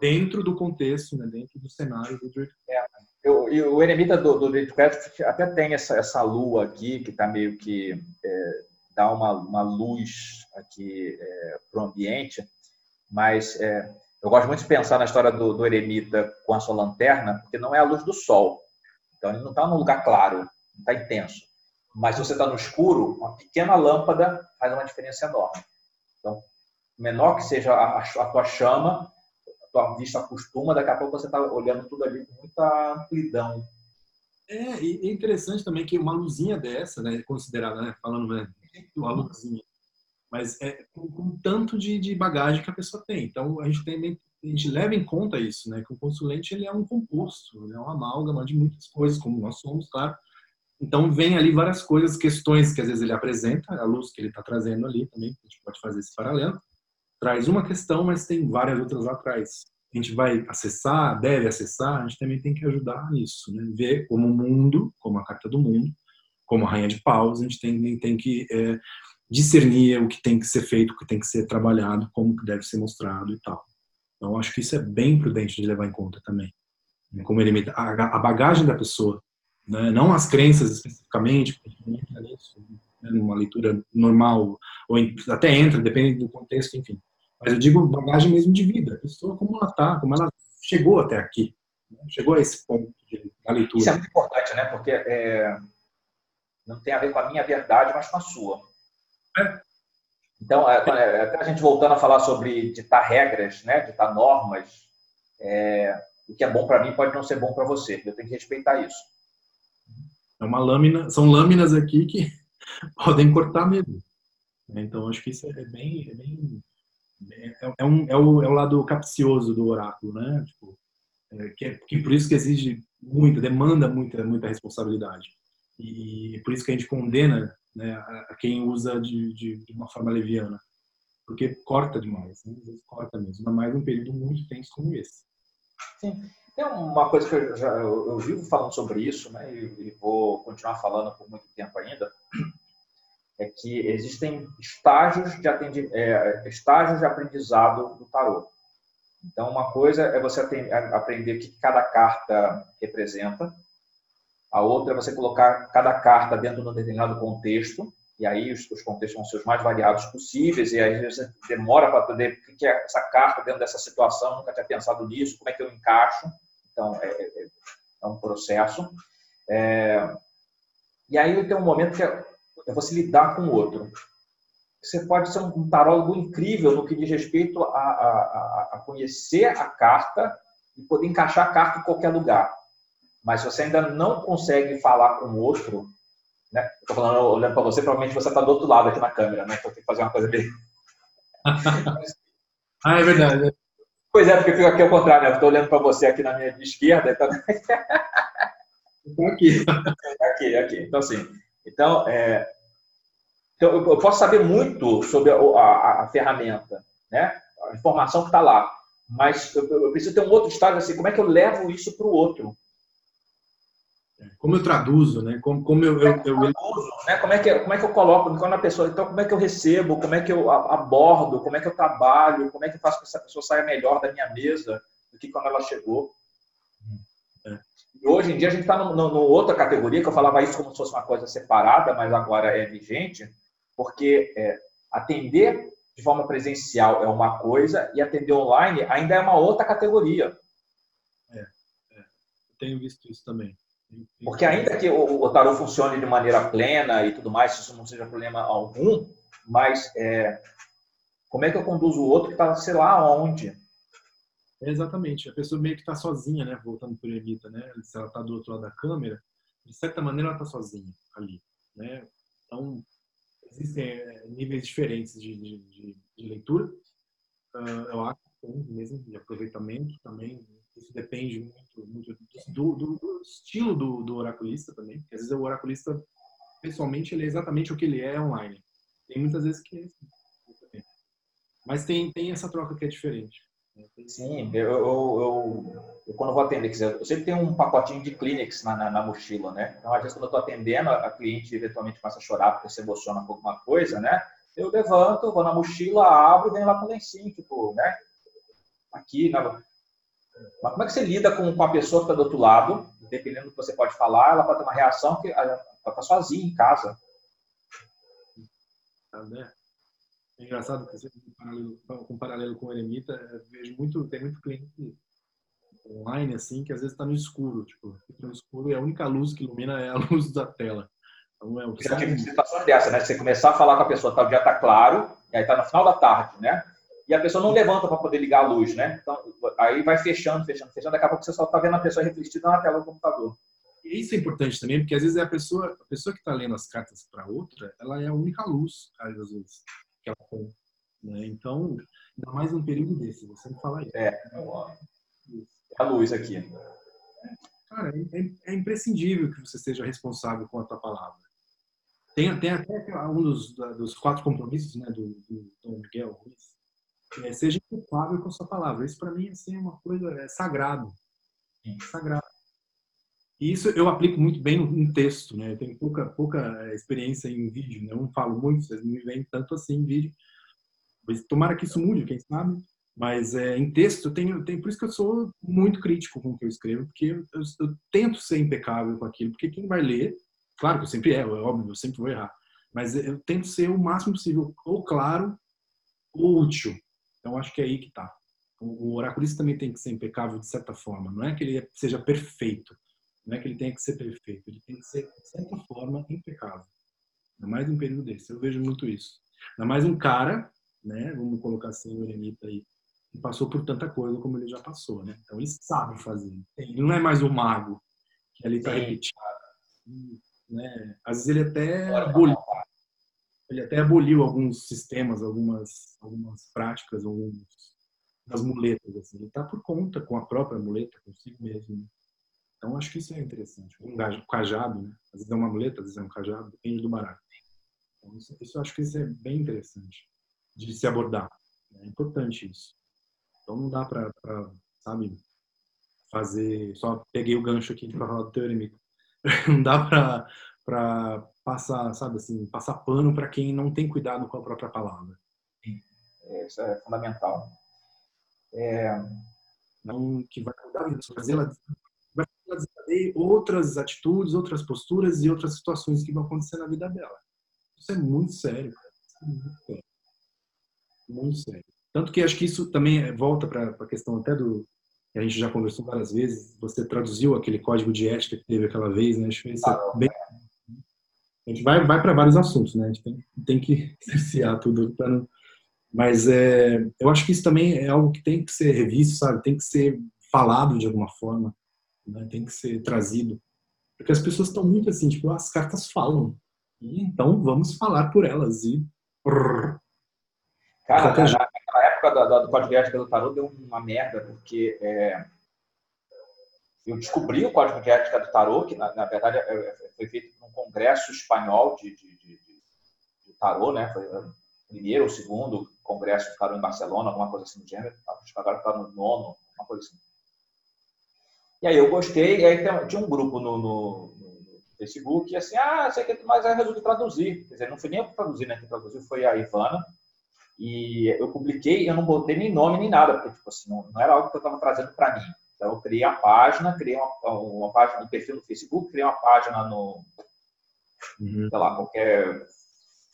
dentro do contexto, né, dentro do cenário do Druid. É, eu, e o eremita do, do Druidcraft até tem essa, essa lua aqui, que está meio que é, dá uma, uma luz aqui é, para o ambiente, mas é, eu gosto muito de pensar na história do, do, eremita com a sua lanterna, porque não é a luz do sol. Então ele não está num lugar claro, não está intenso. Mas se você está no escuro, uma pequena lâmpada faz uma diferença enorme. Então, menor que seja a, a tua chama, tua vista acostuma, daqui a pouco você está olhando tudo ali com muita amplidão. É, e é interessante também que uma luzinha dessa, né, considerada, né, falando né, uma luzinha, mas é com, com tanto de, de, bagagem que a pessoa tem. Então a gente tem a gente leva em conta isso, né, que o consulente ele é um composto, é uma amálgama de muitas coisas, como nós somos, claro. Então vem ali várias coisas, questões que às vezes ele apresenta, a luz que ele está trazendo ali também, a gente pode fazer esse paralelo traz uma questão, mas tem várias outras lá atrás. A gente vai acessar, deve acessar, a gente também tem que ajudar nisso, né? ver como o mundo, como a carta do mundo, como a rainha de paus, a gente tem, tem que é, discernir o que tem que ser feito, o que tem que ser trabalhado, como que deve ser mostrado e tal. Então, acho que isso é bem prudente de levar em conta também. Como ele a, a bagagem da pessoa, né? não as crenças especificamente, né? numa leitura normal, ou até entra, depende do contexto, enfim. Mas eu digo bagagem mesmo de vida. A pessoa como ela está, como ela chegou até aqui. Né? Chegou a esse ponto de, da leitura. Isso é muito importante, né? Porque é, não tem a ver com a minha verdade, mas com a sua. É. Então, é, é, até a gente voltando a falar sobre ditar regras, né? ditar normas, é, o que é bom para mim pode não ser bom para você. Eu tenho que respeitar isso. É uma lâmina, são lâminas aqui que podem cortar mesmo. Então acho que isso é bem, é bem é, é, um, é, o, é o lado capcioso do oráculo, né? Tipo, é, que, é, que por isso que exige muita, demanda muita, muita responsabilidade. E por isso que a gente condena né, a, quem usa de, de, de, uma forma leviana. Porque corta demais, né? corta mesmo, ainda mais num período muito tenso como esse. Sim. Tem uma coisa que eu, já, eu, eu vivo falando sobre isso, né, e, e vou continuar falando por muito tempo ainda, é que existem estágios de, atendi, é, estágios de aprendizado do tarô. Então, uma coisa é você aprender o que cada carta representa, a outra é você colocar cada carta dentro de um determinado contexto, e aí os, os contextos vão ser os mais variados possíveis, e aí você demora para poder o que é essa carta dentro dessa situação, nunca tinha pensado nisso, como é que eu encaixo. Então, é, é, é um processo. É, e aí tem um momento que é é você lidar com o outro. Você pode ser um tarólogo incrível no que diz respeito a, a, a conhecer a carta e poder encaixar a carta em qualquer lugar. Mas se você ainda não consegue falar com o outro, né? Estou falando, olhando para você, provavelmente você está do outro lado aqui na câmera, né? Então tem que fazer uma coisa bem. ah, é verdade. Pois é, porque eu fico aqui ao contrário, né? Estou olhando para você aqui na minha esquerda. Então... Estou aqui. aqui, aqui. Então, assim, então, é, então, eu posso saber muito sobre a, a, a ferramenta, né? a informação que está lá, mas eu, eu, preciso ter um outro estágio assim, como é que eu levo isso para o outro? Como eu traduzo, né? Como, como eu, eu, eu, traduzo, né? Como é que como é que eu coloco quando a pessoa, então como é que eu recebo, como é que eu abordo, como é que eu trabalho, como é que eu faço para que essa pessoa saia melhor da minha mesa do que quando ela chegou? E hoje em dia a gente está numa outra categoria que eu falava isso como se fosse uma coisa separada, mas agora é vigente porque é, atender de forma presencial é uma coisa e atender online ainda é uma outra categoria. É, é. Eu tenho visto isso também. Porque ainda que o, o tarot funcione de maneira plena e tudo mais, isso não seja problema algum, mas é, como é que eu conduzo o outro que está, sei lá, onde? É exatamente. A pessoa meio que está sozinha, né? Voltando para o Evita, né? Se ela está do outro lado da câmera, de certa maneira ela está sozinha ali, né? Então, existem é, níveis diferentes de, de, de, de leitura. Uh, eu acho mesmo de aproveitamento também. Isso depende muito, muito do, do, do, estilo do, do oraculista também. Porque às vezes o oraculista, pessoalmente, ele é exatamente o que ele é online. Tem muitas vezes que é assim. Mas tem, tem essa troca que é diferente. Sim, eu, eu, eu, quando vou atender, eu sempre tenho um pacotinho de Kleenex na, na, na, mochila, né? Então, às vezes, quando eu estou atendendo, a cliente eventualmente começa a chorar porque se emociona com alguma coisa, né? Eu levanto, vou na mochila, abro e venho lá com o lencinho, tipo, né? Aqui, na... Mas como é que você lida com, a pessoa que está do outro lado? Dependendo do que você pode falar, ela pode ter uma reação que ela está sozinha em casa. Tá, né? É engraçado que com paralelo com o Eremita, vejo muito, tem muito cliente online assim que às vezes está no escuro, tipo, no escuro e a única luz que ilumina é a luz da tela. Então é o Já tive situação dessa, né? Você começar a falar com a pessoa, tá, o dia tá claro, e aí tá no final da tarde, né? E a pessoa não levanta para poder ligar a luz, né? Então, aí vai fechando, fechando, fechando, daqui a pouco você só tá vendo a pessoa refletida na tela do computador. E isso é importante também, porque às vezes é a pessoa, a pessoa que está lendo as cartas para outra, ela é a única luz, às vezes que ela tem. Né? Então, ainda mais num período desse, você me fala isso. É, a luz aqui. Cara, é, é, é, imprescindível que você seja responsável com a tua palavra. Tem, tem até um dos, dos quatro compromissos né, do, do Dom Miguel Ruiz, é, seja culpável com a sua palavra. Isso para mim assim, é uma coisa é sagrado. É sagrado. E isso eu aplico muito bem no, texto, né? Eu tenho pouca, pouca eh, experiência em vídeo, né? Não falo muito, vocês não me veem tanto assim em vídeo. Mas tomara que isso mude, quem sabe. Mas é, em texto, eu tenho, por isso que eu sou muito crítico com o que eu escrevo, porque eu, eu, eu, tento ser impecável com aquilo, porque quem vai ler, claro que eu sempre erro, é óbvio, eu sempre vou errar, mas eu tento ser o máximo possível, ou claro, ou útil. Então, acho que é aí que está. O, o oraculista também tem que ser impecável de certa forma, não é que ele seja perfeito, não é que ele tenha que ser perfeito, ele tem que ser, de certa forma, impecável. Ainda mais um período desse, eu vejo muito isso. Ainda mais um cara, né, vamos colocar assim o Eremita aí, que passou por tanta coisa como ele já passou, né? Então ele sabe fazer. Ele não é mais o mago que ali está repetindo. Né? Às vezes ele até aboliu, ele até aboliu alguns sistemas, algumas, algumas práticas, algumas muletas. Assim. Ele está por conta com a própria muleta, consigo mesmo. Né? Então acho que isso é interessante. Um cajado, né? Às vezes é uma muleta, às vezes é um cajado, depende do barato. Então, isso, isso acho que isso é bem interessante de se abordar. É importante isso. Então não dá para, sabe, fazer. Só peguei o gancho aqui para falar do teorema. Não dá para passar, sabe assim, passar pano para quem não tem cuidado com a própria palavra. É, isso é fundamental. É... Não que vai mudar isso, fazer ela outras atitudes, outras posturas e outras situações que vão acontecer na vida dela. Isso é muito sério, cara. É muito sério. Muito sério. Tanto que acho que isso também volta para a questão até do a gente já conversou várias vezes. Você traduziu aquele código de ética que teve aquela vez, né? Acho que isso é bem. A gente vai, vai para vários assuntos, né? A gente tem, tem que cercear tudo não. Mas é, eu acho que isso também é algo que tem que ser revisto, sabe? Tem que ser falado de alguma forma, né? tem que ser trazido. Porque as pessoas estão muito assim, tipo, as cartas falam. E então vamos falar por elas. E. Cara, naquela época do, do Código Ética do Tarot deu uma merda, porque é, eu descobri o Código de Ética do Tarot, que na, na verdade é, é, foi feito num congresso espanhol de, de, de, de Tarot, né? Foi o primeiro ou segundo congresso de Tarot em Barcelona, alguma coisa assim do gênero. Acho que agora está no nono, uma coisa assim. E aí eu gostei, e aí tinha um grupo no, no, no Facebook, e assim, ah, sei que, mas aí resolvi traduzir. Quer dizer, não foi nem eu que traduzi, né? Quem traduziu foi a Ivana. E eu publiquei, eu não botei nem nome nem nada, porque tipo assim, não, não era algo que eu estava trazendo para mim. Então eu criei a página, criei uma, uma página, um perfil no Facebook, criei uma página no, uhum. sei lá, qualquer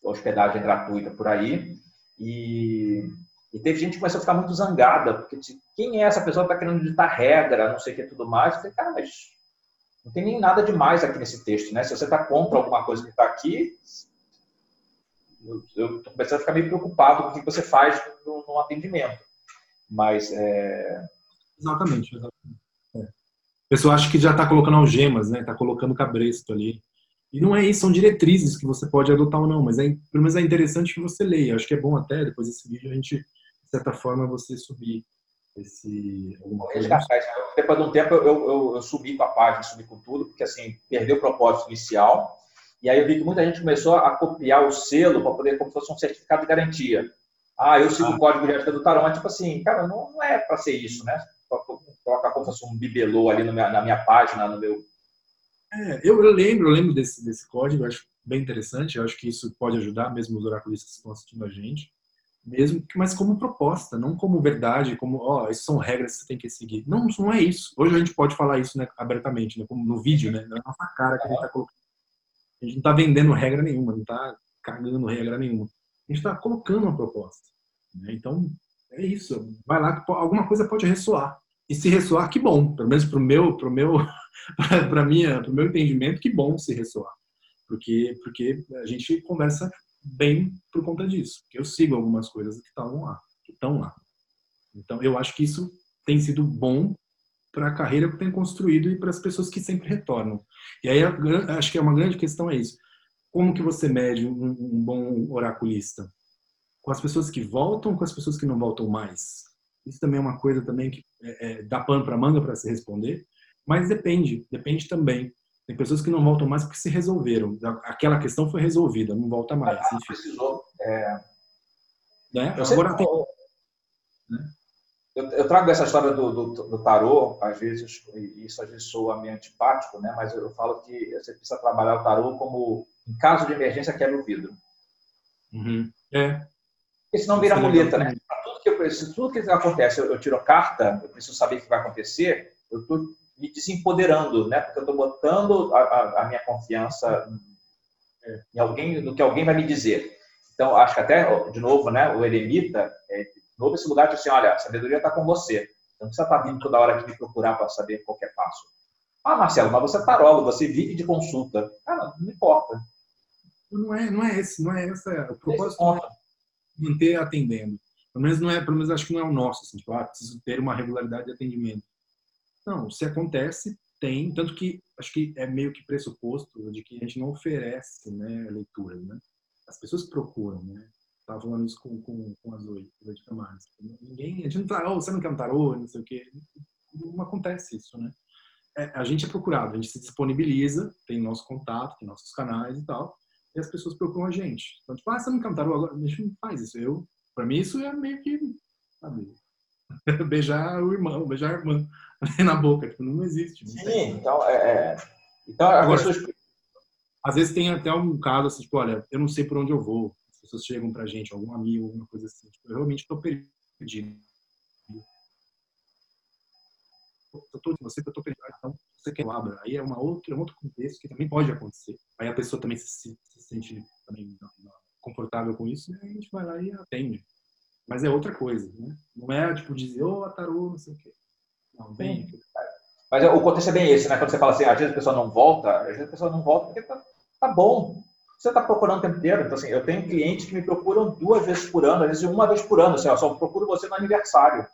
hospedagem gratuita por aí. E, e teve gente que começou a ficar muito zangada, porque quem é essa pessoa que está querendo ditar regra, não sei o que tudo mais. Eu falei, cara, mas não tem nem nada demais aqui nesse texto, né? Se você está contra alguma coisa que está aqui, eu estou começando a ficar meio preocupado com o que você faz no, no atendimento. Mas. É... Exatamente. exatamente. É. A pessoa acha que já está colocando algemas, né? Está colocando cabresto ali. E não é isso, são diretrizes que você pode adotar ou não, mas é, pelo menos é interessante que você leia. Acho que é bom até, depois desse vídeo, a gente, certa forma, você subir esse. Alguma coisa. Depois de um tempo, eu, eu, eu subi com a página, subi com tudo, porque assim, perdeu o propósito inicial e aí eu vi que muita gente começou a copiar o selo para poder, como se fosse um certificado de garantia. Ah, eu sigo ah. o código de ética do tarô, mas tipo assim, cara, não, não é para ser isso, né? Colocar como se fosse um bibelô ali minha, na minha página, no meu. É, eu, eu, lembro, eu lembro desse, desse código, acho bem interessante, eu acho que isso pode ajudar mesmo os oraculistas que estão assistindo a gente, mesmo, mas como proposta, não como verdade, como, ó, oh, essas são regras que você tem que seguir. Não, não é isso. Hoje a gente pode falar isso né, abertamente, né, como no vídeo, né, na nossa cara que a gente está colocando a gente não está vendendo regra nenhuma, não está cagando regra nenhuma. A gente está colocando uma proposta. Né? Então, é isso. Vai lá alguma coisa pode ressoar. E se ressoar, que bom. Pelo menos para o meu, pro meu, para minha, pro meu entendimento, que bom se ressoar. Porque, porque a gente conversa bem por conta disso. Eu sigo algumas coisas que estão lá, que estão lá. Então, eu acho que isso tem sido bom para a carreira que tem construído e para as pessoas que sempre retornam. E aí acho que é uma grande questão é isso. Como que você mede um, um bom oraculista? Com as pessoas que voltam, com as pessoas que não voltam mais. Isso também é uma coisa também que é, é, dá pano para manga para se responder, mas depende, depende também. Tem pessoas que não voltam mais porque se resolveram. Aquela questão foi resolvida, não volta mais. Ah, precisou. É... Né? Agora tem. Né? eu, eu, trago essa história do, do, do, tarô, às vezes, e isso às vezes soa meio antipático, né? mas eu falo que você precisa trabalhar o tarô como, em caso de emergência, quebra o vidro. Uhum. É. Porque senão vira muleta, né? tudo que, eu, se tudo que acontece, eu, eu tiro a carta, eu preciso saber o que vai acontecer, eu estou me desempoderando, né? Porque eu estou botando a, a, a, minha confiança em alguém, no que alguém vai me dizer. Então, acho que até, de novo, né, o eremita, é, novo esse lugar de assim, olha, a sabedoria está com você. Não precisa estar tá vindo toda hora aqui me procurar para saber qualquer passo. Ah, Marcelo, mas você é tarólogo, você vive de consulta. Ah, não importa. Não é, não é esse, não é esse o propósito é manter atendendo. Pelo menos não é, pelo menos acho que não é o nosso, assim, tipo, ah, preciso ter uma regularidade de atendimento. Não, se acontece, tem, tanto que acho que é meio que pressuposto de que a gente não oferece, né, leituras, né? As pessoas procuram, né? Tava falando isso com, com, com as oito, de Camargo. Ninguém, a gente não tá, oh, você não quer um tarô, não sei o quê. Não acontece isso, né? É, a gente é procurado, a gente se disponibiliza, tem nosso contato, tem nossos canais e tal, e as pessoas procuram a gente. Então, tipo, ah, você não quer agora? A gente não faz isso. Eu, pra mim, isso é meio que, sabe, beijar o irmão, beijar a irmã na boca, tipo, não existe. Não Sim, então, é, é... então agora, pessoas... às vezes tem até um caso assim, tipo, olha, eu não sei por onde eu vou, as pessoas chegam pra gente, algum amigo, alguma coisa assim, tipo, eu realmente estou perdido. Eu tô você, eu tô perdido. Então, você quer abra. Aí é uma outra, um outro contexto que também pode acontecer. Aí a pessoa também se, se sente também confortável com isso, e a gente vai lá e atende. Mas é outra coisa, né? Não é tipo dizer, ô, oh, tarô, não sei o quê. Não, bem. Mas o contexto é bem esse, né? Quando você fala assim, às vezes a pessoa não volta, às vezes a pessoa não volta porque tá, tá bom. Você está procurando o tempo inteiro. Então, assim, eu tenho clientes que me procuram duas vezes por ano, às vezes uma vez por ano. Assim, ó, só procuro você no aniversário.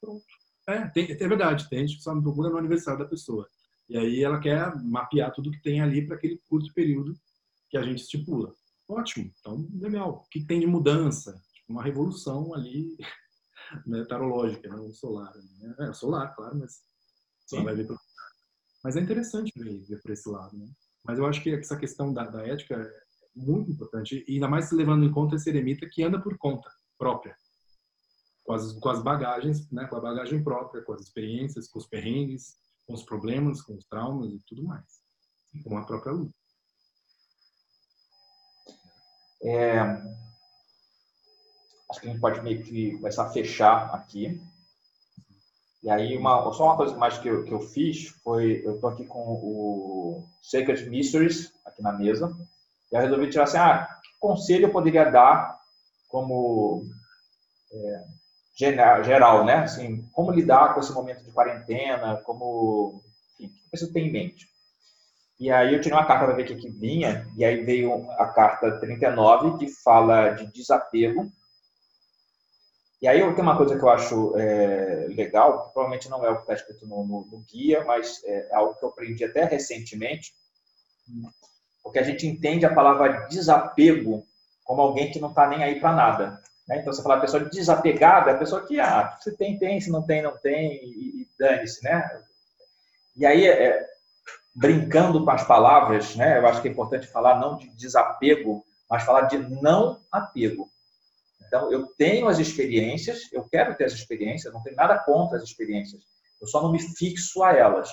Pronto. É, tem, é verdade. Tem gente que só me procura no aniversário da pessoa. E aí ela quer mapear tudo que tem ali para aquele curto período que a gente estipula. Ótimo. Então, legal. O que tem de mudança? Uma revolução ali né, tarológica, né, solar. Né? É, solar, claro, mas vai ver. Mas é interessante ver, ver por esse lado, né? Mas eu acho que essa questão da, da ética é muito importante, e ainda mais levando em conta esse eremita que anda por conta própria, com as, com as bagagens, né, com a bagagem própria, com as experiências, com os perrengues, com os problemas, com os traumas e tudo mais, e com a própria luta. É, acho que a gente pode meio que começar a fechar aqui. E aí, uma, só uma coisa mais que eu, que eu fiz foi, eu estou aqui com o Sacred Mysteries aqui na mesa, e eu resolvi tirar assim, ah, que conselho eu poderia dar como é, geral, né? Assim, como lidar com esse momento de quarentena, como, enfim, o que você tem em mente? E aí eu tirei uma carta para ver o que, que vinha, e aí veio a carta 39, que fala de desapego, e aí tem uma coisa que eu acho é, legal, que provavelmente não é o que está escrito no, no, no, guia, mas é algo que eu aprendi até recentemente, porque a gente entende a palavra desapego como alguém que não está nem aí para nada. Né? Então, você fala a pessoa desapegada, a pessoa que, ah, se tem, tem, se não tem, não tem, e, e dane-se, né? E aí, é, brincando com as palavras, né? Eu acho que é importante falar não de desapego, mas falar de não apego. Então, eu tenho as experiências, eu quero ter as experiências, não tenho nada contra as experiências, eu só não me fixo a elas.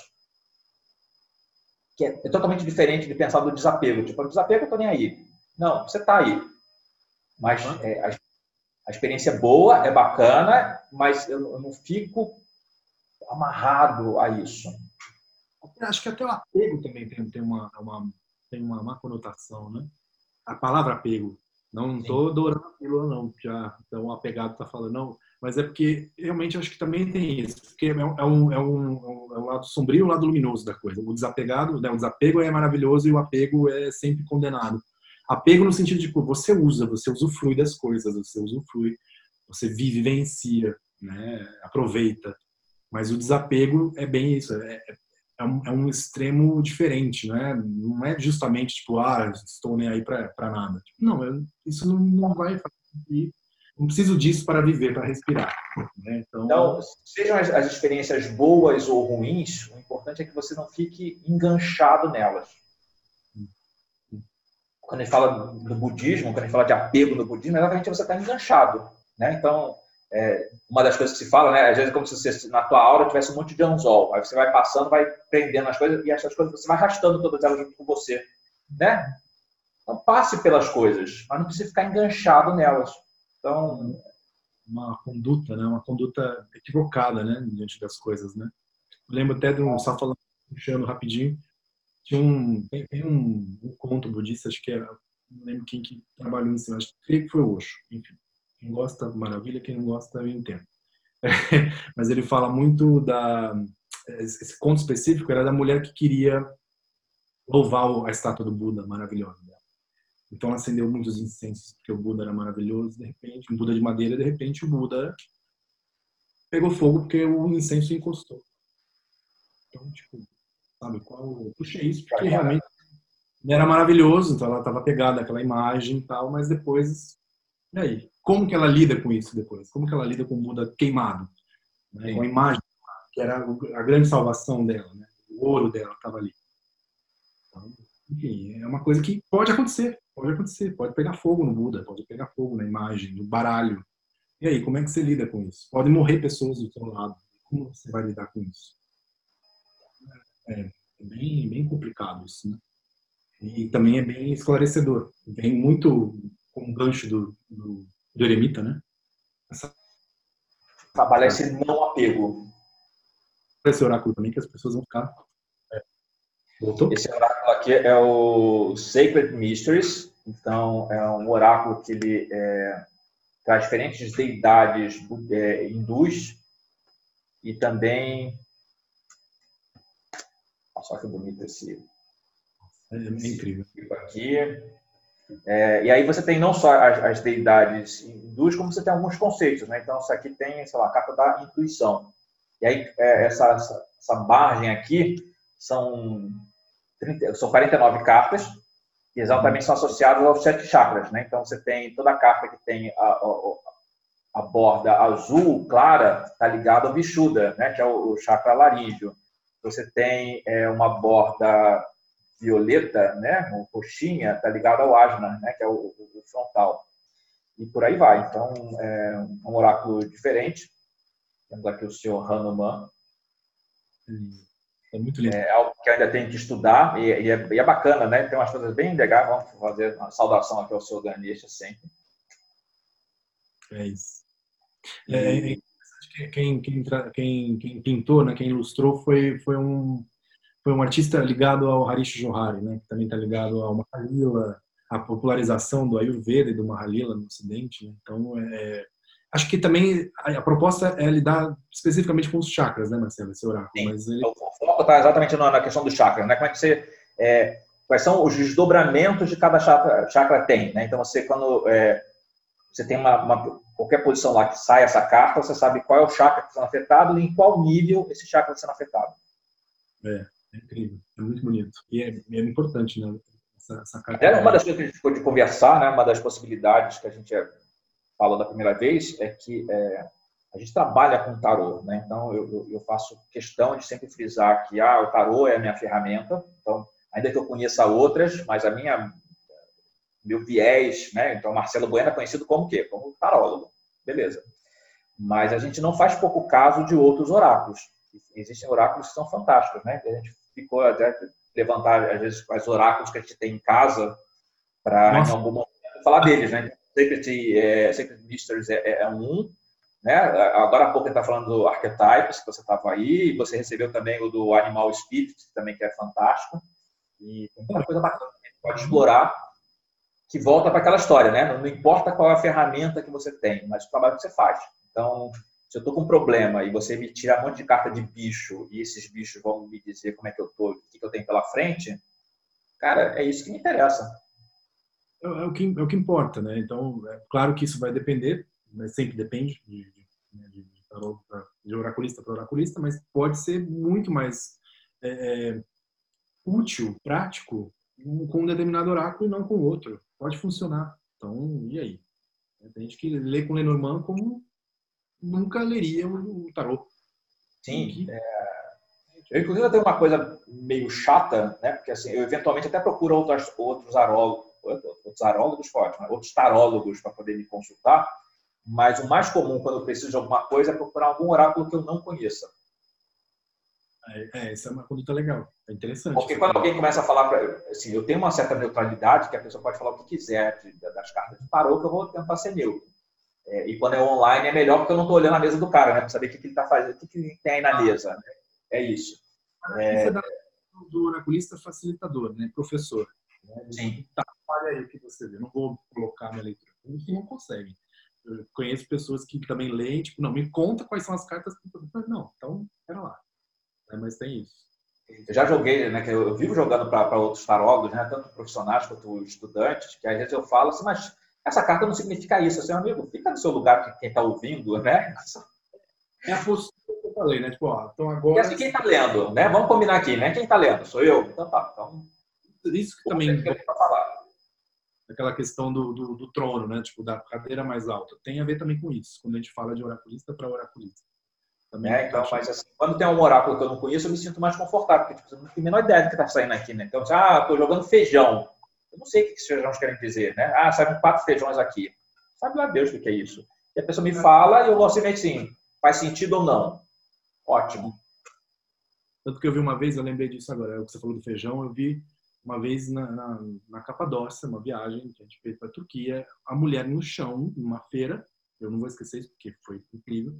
Que é, é totalmente diferente de pensar do desapego. Tipo, o desapego eu estou nem aí. Não, você está aí. Mas é, a, a, experiência é boa, é bacana, mas eu, eu não fico amarrado a isso. Acho que até o apego também tem, tem, uma, uma, tem uma, uma conotação, né? A palavra apego não estou adorando a pílula, não, já tão apegado está falando, não. Mas é porque realmente acho que também tem isso, porque é um, é um, é um, é um lado sombrio e um lado luminoso da coisa. O desapegado, né, o desapego é maravilhoso e o apego é sempre condenado. Apego no sentido de, tipo, você usa, você usufrui das coisas, você usufrui, você vive, vivencia, né, aproveita. Mas o desapego é bem isso, é, é é um, é um extremo diferente, né? Não é justamente tipo, ah, estou nem aí para nada. Tipo, não, eu, isso não, não vai fazer. Não preciso disso para viver, para respirar. Né? Então, então, sejam as, as, experiências boas ou ruins, o importante é que você não fique enganchado nelas. Quando a gente fala do budismo, quando a gente fala de apego no budismo, exatamente você está enganchado. Né? Então, é, uma das coisas que se fala, né? Às vezes é como se você, na tua aura tivesse um monte de anzol. Aí você vai passando, vai prendendo as coisas e essas coisas você vai arrastando todas elas junto com você, né? Então passe pelas coisas, mas não precisa ficar enganchado nelas. Então uma conduta, né? Uma conduta equivocada, né? Diante das coisas, né? Eu lembro até de um só falando puxando rapidinho, tinha um tem, tem um, um, conto budista, acho que é não lembro quem que trabalhou em cima, acho que foi o Osho, enfim quem gosta, maravilha. Quem não gosta, eu entendo. Mas ele fala muito da. Esse conto específico era da mulher que queria louvar a estátua do Buda maravilhosa. Então ela acendeu muitos incensos porque o Buda era maravilhoso, de repente, um Buda de madeira, de repente o Buda pegou fogo porque o incenso encostou. Então, tipo, sabe qual? Eu puxei isso porque realmente era maravilhoso, então ela estava pegada aquela imagem e tal, mas depois, e aí? Como que ela lida com isso depois? Como que ela lida com o Buda queimado? Né? Com a imagem, que era a grande salvação dela, né? o ouro dela estava ali. Então, enfim, é uma coisa que pode acontecer, pode acontecer, pode pegar fogo no Buda, pode pegar fogo na imagem, no baralho. E aí, como é que você lida com isso? Podem morrer pessoas do seu lado. Como você vai lidar com isso? É, é bem, bem complicado isso, né? E também é bem esclarecedor. Vem muito com o gancho do, do, do eremita, né? Essa... Trabalhar esse não apego. Esse oráculo também que as pessoas vão ficar. É. Voltou? Esse oráculo aqui é o Sacred Mysteries. Então, é um oráculo que ele é, traz diferentes deidades é, hindus e também. Olha só que bonito esse é, é incrível. Aqui. É, e aí você tem não só as, as, deidades hindus, como você tem alguns conceitos. Né? Então, isso aqui tem, sei lá, a carta da intuição. E aí, é, essa, essa, essa, margem aqui são, 30, são 49 cartas, e exatamente são associadas aos sete chakras. Né? Então, você tem toda a carta que tem a, a, a borda azul clara, está ligada ao Vishuddha, né? que é o, o chakra laríngeo. Você tem é, uma borda violeta, né, ou roxinha, está ligado ao asna, né, que é o, o, frontal. E por aí vai. Então, é um oráculo diferente. Temos aqui o senhor Hanuman. É muito lindo. É algo que ainda tem que estudar e, e, é, e, é, bacana, né? Tem umas coisas bem legais. Vamos fazer uma saudação aqui ao senhor Ganesha sempre. É isso. É, é quem, quem, quem, quem, pintou, né, quem ilustrou foi, foi um foi um artista ligado ao Harish Johari, né? Que também está ligado ao Mahalila, a popularização do Ayurveda e do Mahalila no Ocidente. Né? Então, é, acho que também a, a, proposta é lidar especificamente com os chakras, né, Marcelo, esse oráculo. Sim. Mas ele... O foco está exatamente na questão dos chakras, né? Como é que você é, quais são os desdobramentos de cada chakra, chakra tem, né? Então você quando é, você tem uma, uma, qualquer posição lá que sai essa carta, você sabe qual é o chakra que está sendo afetado e em qual nível esse chakra está sendo afetado. É. É incrível, é muito bonito. E é, é importante, né? Essa, essa carta. É uma das coisas que a gente ficou de conversar, né? Uma das possibilidades que a gente falou da primeira vez é que é, a gente trabalha com tarô, né? Então eu, eu, faço questão de sempre frisar que ah, o tarô é a minha ferramenta. Então, ainda que eu conheça outras, mas a minha meu viés, né? Então Marcelo Bueno é conhecido como o quê? Como tarólogo, beleza? Mas a gente não faz pouco caso de outros oráculos. Existem oráculos que são fantásticos, né? A gente ficou até levantar, às vezes, os oráculos que a gente tem em casa para, em algum momento, falar deles, né? Secret, é, Secret Mysteries é, é, é um, né? Agora há pouco está falando do Archetypes, que você estava aí, você recebeu também o do Animal Spirit, também que é fantástico. E tem muita coisa bacana que a gente pode explorar, que volta para aquela história, né? Não, não importa qual é a ferramenta que você tem, mas o trabalho que você faz. Então, se eu estou com um problema e você me tira um monte de carta de bicho e esses bichos vão me dizer como é que eu estou, o que, eu tenho pela frente, cara, é isso que me interessa. É, é, o, que, é o que importa, né? Então, é claro que isso vai depender, mas sempre depende de, de, né, de, de oraculista para oraculista, mas pode ser muito mais é, é, útil, prático, com um determinado oráculo e não com outro. Pode funcionar. Então, e aí? Tem gente que lê com Lenormand como nunca leria o tarô. Sim. É... Eu, inclusive, tenho uma coisa meio chata, né? Porque, assim, eu eventualmente até procuro outros, outros arólogos, outros arólogos né? outros tarólogos para poder me consultar, mas o mais comum quando eu preciso de alguma coisa é procurar algum oráculo que eu não conheça. É, é essa é uma conduta legal, é interessante. Porque quando alguém começa a falar, assim, eu tenho uma certa neutralidade, que a pessoa pode falar o que quiser de, das cartas de tarô, que eu vou tentar ser neutro. É, e quando é online é melhor porque eu não estou olhando a mesa do cara, né? Para saber o que, que ele está fazendo, o que, que tem aí na mesa. Né? É isso. É... Dá do oraculista facilitador, né? Professor. Né? Sim. Tá, olha aí o que você vê. Eu não vou colocar minha leitura. Você não consegue. Eu conheço pessoas que também leem, tipo, não, me conta quais são as cartas. Não, então, pera lá. É, mas tem isso. Eu já joguei, né? Que eu vivo jogando para outros tarólogos, né? Tanto profissionais quanto estudantes, que às vezes eu falo assim, mas essa carta não significa isso. Assim, amigo, fica no seu lugar que quem está ouvindo, né? É a postura que eu falei, né? Tipo, ó, então agora. E assim, quem está lendo, né? Vamos combinar aqui, né? Quem está lendo? Sou eu? Então tá. Então, isso que também. Que falar. Aquela questão do, do, do, trono, né? Tipo, da cadeira mais alta. Tem a ver também com isso, quando a gente fala de oraculista para oraculista. Também é, então, mas assim, quando tem um oráculo que eu não conheço, eu me sinto mais confortável, porque tipo, eu não tenho a menor ideia do que está saindo aqui, né? Então, ah, estou jogando feijão. Eu não sei o que esses feijões querem dizer, né? Ah, sabe quatro feijões aqui. Sabe lá Deus o que é isso. E a pessoa me fala e eu vou assim, assim, faz sentido ou não. Ótimo. Tanto que eu vi uma vez, eu lembrei disso agora, é o que você falou do feijão, eu vi uma vez na, na, na Capadócia, uma viagem que a gente fez para a Turquia, a mulher no chão, numa feira, eu não vou esquecer isso porque foi incrível,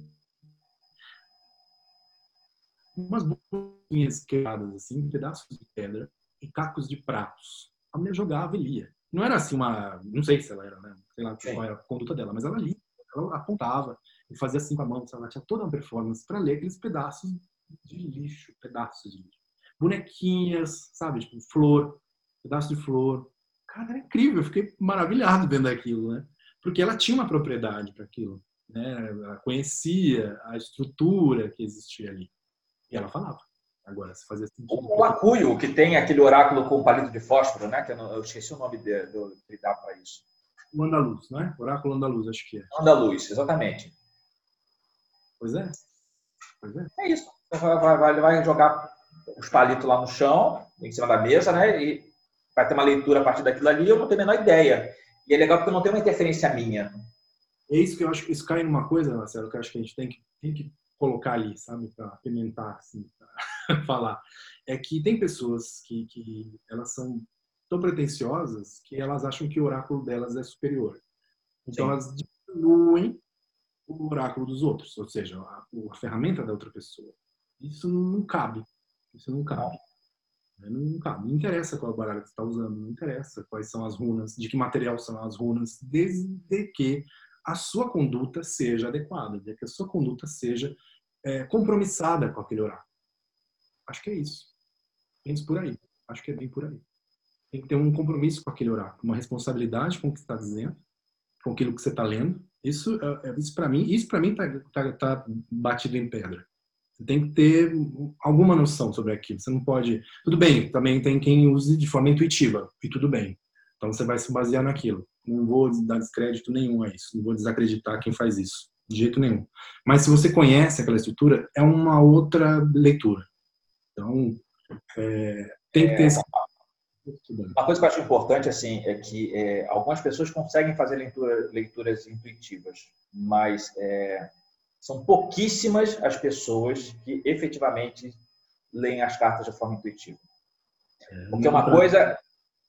umas bolinhas quebradas, assim, pedaços de pedra e cacos de pratos. A mulher jogava e lia. Não era assim uma. Não sei se ela era, né? Sei lá qual era a conduta dela, mas ela lia. Ela apontava e fazia assim com a mão. Ela tinha toda uma performance para ler aqueles pedaços de lixo, pedaços de lixo. Bonequinhas, sabe? Tipo, flor, pedaço de flor. Cara, era incrível. Eu fiquei maravilhado vendo aquilo, né? Porque ela tinha uma propriedade para aquilo. Né? Ela conhecia a estrutura que existia ali. E ela falava. Agora, se fazia sentido. O Lacuio, que tem aquele oráculo com palito de fósforo, né? Que eu, não, eu esqueci o nome dele, do, que dá para isso. O Andaluz, né? Oráculo Andaluz, acho que é. Andaluz, exatamente. Pois é. Pois é. É isso. Vai, vai, vai jogar os palitos lá no chão, em cima da mesa, né? E vai ter uma leitura a partir daquilo ali, eu não tenho a menor ideia. E é legal porque não tem uma interferência minha. É isso que eu acho que isso cai numa coisa, Marcelo, que eu acho que a gente tem que, tem que colocar ali, sabe, para apimentar, assim, pra falar, é que tem pessoas que, que elas são tão pretensiosas que elas acham que o oráculo delas é superior. Então Sim. elas diminuem o oráculo dos outros, ou seja, a, a, ferramenta da outra pessoa. Isso não cabe. Isso não cabe. Não, não cabe. Não interessa qual baralho que você está usando, não interessa quais são as runas, de que material são as runas, desde que a sua conduta seja adequada, desde que a sua conduta seja é, compromissada com aquele oráculo. Acho que é isso. Pense por aí. Acho que é bem por aí. Tem que ter um compromisso com aquele oráculo, uma responsabilidade com o que está dizendo, com aquilo que você está lendo. Isso, é, é, isso para mim, isso para mim tá, tá, tá batido em pedra. Você tem que ter alguma noção sobre aquilo. Você não pode. Tudo bem. Também tem quem use de forma intuitiva e tudo bem. Então você vai se basear naquilo. Não vou dar descrédito nenhum a isso. Não vou desacreditar quem faz isso de jeito nenhum. Mas se você conhece aquela estrutura, é uma outra leitura. Então, é, tem que ter é, esse... Uma coisa que eu acho importante assim é que é, algumas pessoas conseguem fazer leitura, leituras intuitivas, mas é, são pouquíssimas as pessoas que efetivamente leem as cartas de forma intuitiva. É, Porque uma coisa,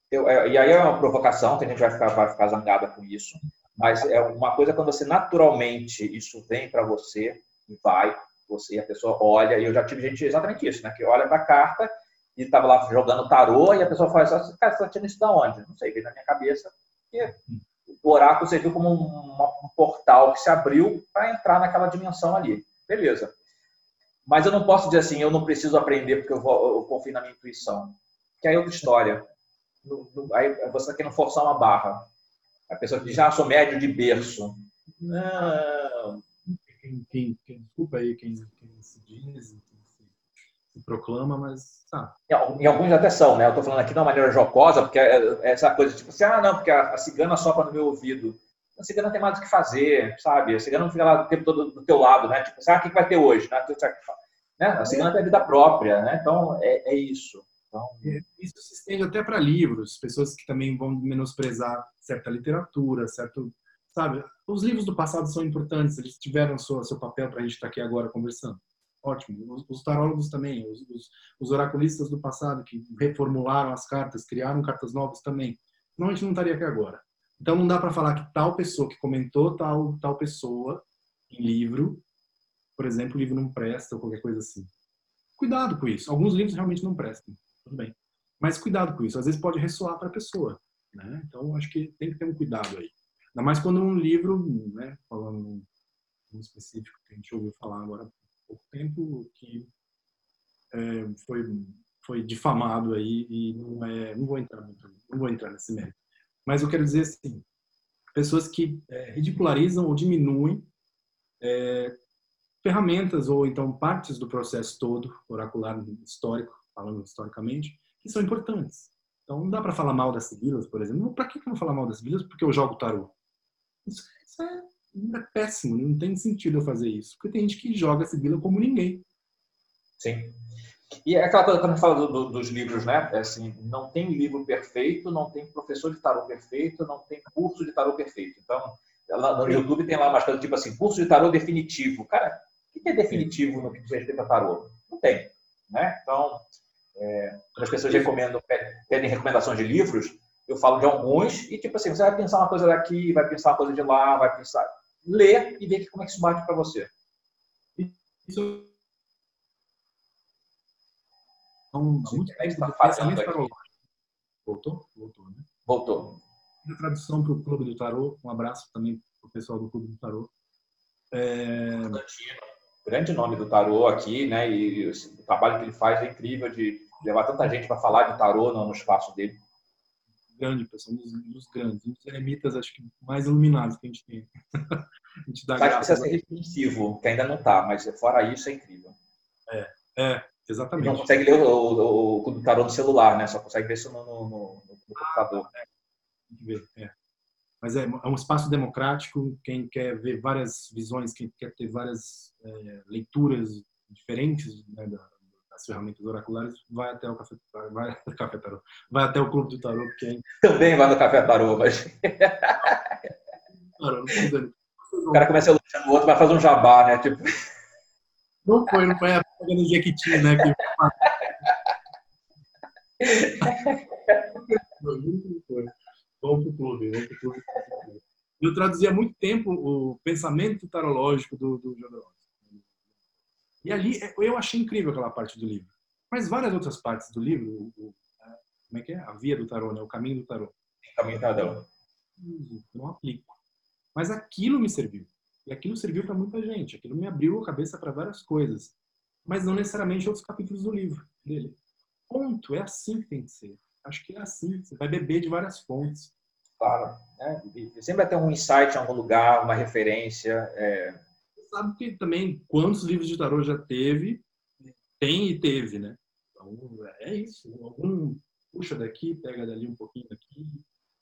eu, é, e aí é uma provocação, que a gente vai ficar, vai ficar zangada com isso, mas é uma coisa quando você naturalmente isso vem para você e vai, você a pessoa olha, e eu já tive gente exatamente isso, né? Que olha para a carta e estava lá jogando tarô e a pessoa fala assim, cara, você está tirando isso da onde? Não sei, veio na minha cabeça. E o oráculo serviu como um, um portal que se abriu para entrar naquela dimensão ali. Beleza. Mas eu não posso dizer assim, eu não preciso aprender porque eu, vou, eu confio na minha intuição. Que aí é outra história. Aí você está querendo forçar uma barra. A pessoa diz, ah, sou médio de berço. Não. Quem, quem, quem, desculpa aí quem, quem se diz, quem se, se proclama, mas tá. Em alguns até são, né? Eu estou falando aqui de uma maneira jocosa, porque é, é essa coisa tipo assim, ah, não, porque a, a cigana sopra no meu ouvido. A cigana tem mais o que fazer, sabe? A cigana não fica lá o tempo todo do teu lado, né? Tipo, sabe o que vai ter hoje? Né? né? A cigana tem vida própria, né? Então, é, é isso. Então, isso se estende até para livros, pessoas que também vão menosprezar certa literatura, certo, sabe? Os livros do passado são importantes, eles tiveram seu, seu papel para a gente estar tá aqui agora conversando. Ótimo. Os, os tarólogos também, os, os, os, oraculistas do passado que reformularam as cartas, criaram cartas novas também. Não, a gente não estaria aqui agora. Então não dá para falar que tal pessoa que comentou tal tal pessoa em livro, por exemplo, o livro não presta ou qualquer coisa assim. Cuidado com isso. Alguns livros realmente não prestam tudo bem. Mas cuidado com isso, às vezes pode ressoar para a pessoa. Né? Então, acho que tem que ter um cuidado aí. Ainda mais quando um livro, né, falando um específico que a gente ouviu falar agora há pouco tempo, que é, foi foi difamado aí e não é, não vou entrar não vou entrar nesse mérito. Mas eu quero dizer assim, pessoas que é, ridicularizam ou diminuem é, ferramentas ou então partes do processo todo oracular histórico, falando historicamente, que são importantes. Então não dá para falar mal das sibilas, por exemplo. Para que eu vou falar mal das sibilas? Porque eu jogo tarô. Isso, isso é, é, péssimo, não tem sentido eu fazer isso. Porque tem gente que joga a sibila como ninguém. Sim. E é aquela coisa que a gente fala do, do, dos livros, né? É assim, não tem livro perfeito, não tem professor de tarô perfeito, não tem curso de tarô perfeito. Então, lá no YouTube tem lá umas coisas tipo assim, curso de tarô definitivo. Cara, o que é definitivo no que diz respeito a tarô? Não tem. Né? Então, é, quando as pessoas recomendam, pedem recomendações de livros, eu falo de alguns e, tipo assim, você vai pensar uma coisa daqui, vai pensar uma coisa de lá, vai pensar. Lê e vê como é que isso bate para você. Isso então, muito tempo tá pensamento tarológico. Voltou? Voltou, né? Voltou. A tradução para o Clube do Tarô, um abraço também para o pessoal do Clube do Tarô. É grande nome do tarô aqui, né? E o trabalho que ele faz é incrível de levar tanta gente para falar de tarô no, espaço dele. Grande, pessoal, um dos, dos grandes, um dos eremitas, acho que mais iluminados que a gente tem. a gente dá que precisa ser reflexivo, que ainda não está, mas fora isso é incrível. É, é exatamente. não consegue ler o, o, o, tarô no celular, né? Só consegue ver isso no, no, no, no computador. Ah, é. Tem que ver, é mas é, é, um espaço democrático. Quem quer ver várias visões, quem quer ter várias é, leituras diferentes né, das ferramentas oraculares, vai até o café, vai café tarô, vai até o clube do tarô, porque é... também vai no café tarô, mas o cara começa a elogiar o outro, vai fazer um jabá, né? Tipo... Não foi, não foi a pega no Jequiti, né? Que... não foi. Vamos para o clube, vamos para o clube. Eu traduzia há muito tempo o pensamento tarológico do, do Jodorowsky. E ali eu achei incrível aquela parte do livro. Mas várias outras partes do livro, o, como é que é? A via do tarô, né? O caminho do tarô. Caminho do tarô. Não aplico. Mas aquilo me serviu. E aquilo serviu para muita gente. Aquilo me abriu a cabeça para várias coisas. Mas não necessariamente outros capítulos do livro dele. Ponto. É assim que tem que ser. Acho que é assim, você vai beber de várias fontes. Claro, né? sempre vai ter um insight em algum lugar, uma referência. É... Sabe que também quantos livros de tarô já teve, tem e teve, né? Então, é isso. Algum puxa daqui, pega dali um pouquinho daqui,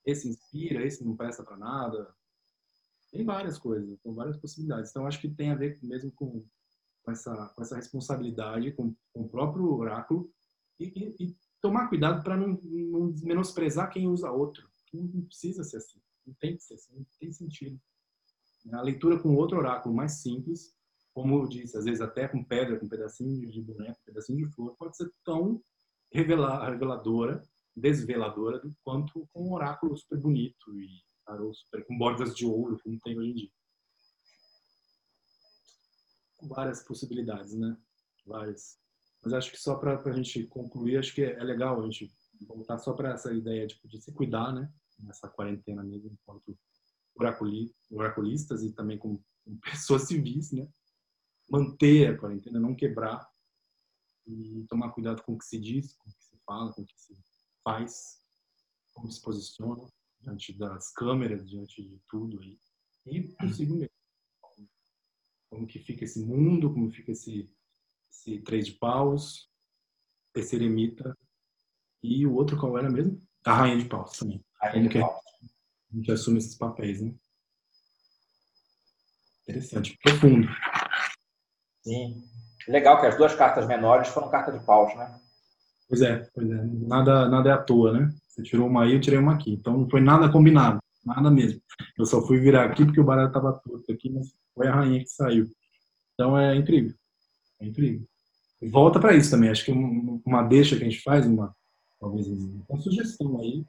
esse inspira, esse não presta para nada. Tem várias coisas, tem várias possibilidades. Então, acho que tem a ver mesmo com, com, essa, com essa responsabilidade com, com o próprio oráculo e, e, e tomar cuidado para não, não menosprezar quem usa outro. Não precisa ser assim. Não tem que ser assim. Não tem sentido. A leitura com outro oráculo mais simples, como eu disse, às vezes até com pedra, com pedacinho de boneco, pedacinho de flor, pode ser tão reveladora, desveladora, do quanto com um oráculo super bonito e super, com bordas de ouro, como tem hoje em dia. Várias possibilidades, né? Várias. Mas acho que só para a gente concluir, acho que é legal a gente voltar só para essa ideia de, de, se cuidar, né? Nessa quarentena mesmo, enquanto oraculistas e também como, como pessoas civis, né? Manter a quarentena, não quebrar e tomar cuidado com o que se diz, com o que se fala, com o que se faz, como se posiciona diante das câmeras, diante de tudo aí. E consigo mesmo. Como que fica esse mundo, como fica esse esse três de paus, esse eremita e o outro qual era mesmo? A rainha de paus também. Rainha de paus. A gente assume esses papéis, né? Interessante, profundo. Sim. Legal que as duas cartas menores foram cartas de paus, né? Pois é, pois é. Nada, nada é à toa, né? Você tirou uma aí, eu tirei uma aqui. Então não foi nada combinado, nada mesmo. Eu só fui virar aqui porque o baralho estava torto aqui, mas foi a rainha que saiu. Então é incrível. É incrível. E volta para isso também. Acho que uma deixa que a gente faz, uma talvez uma sugestão aí.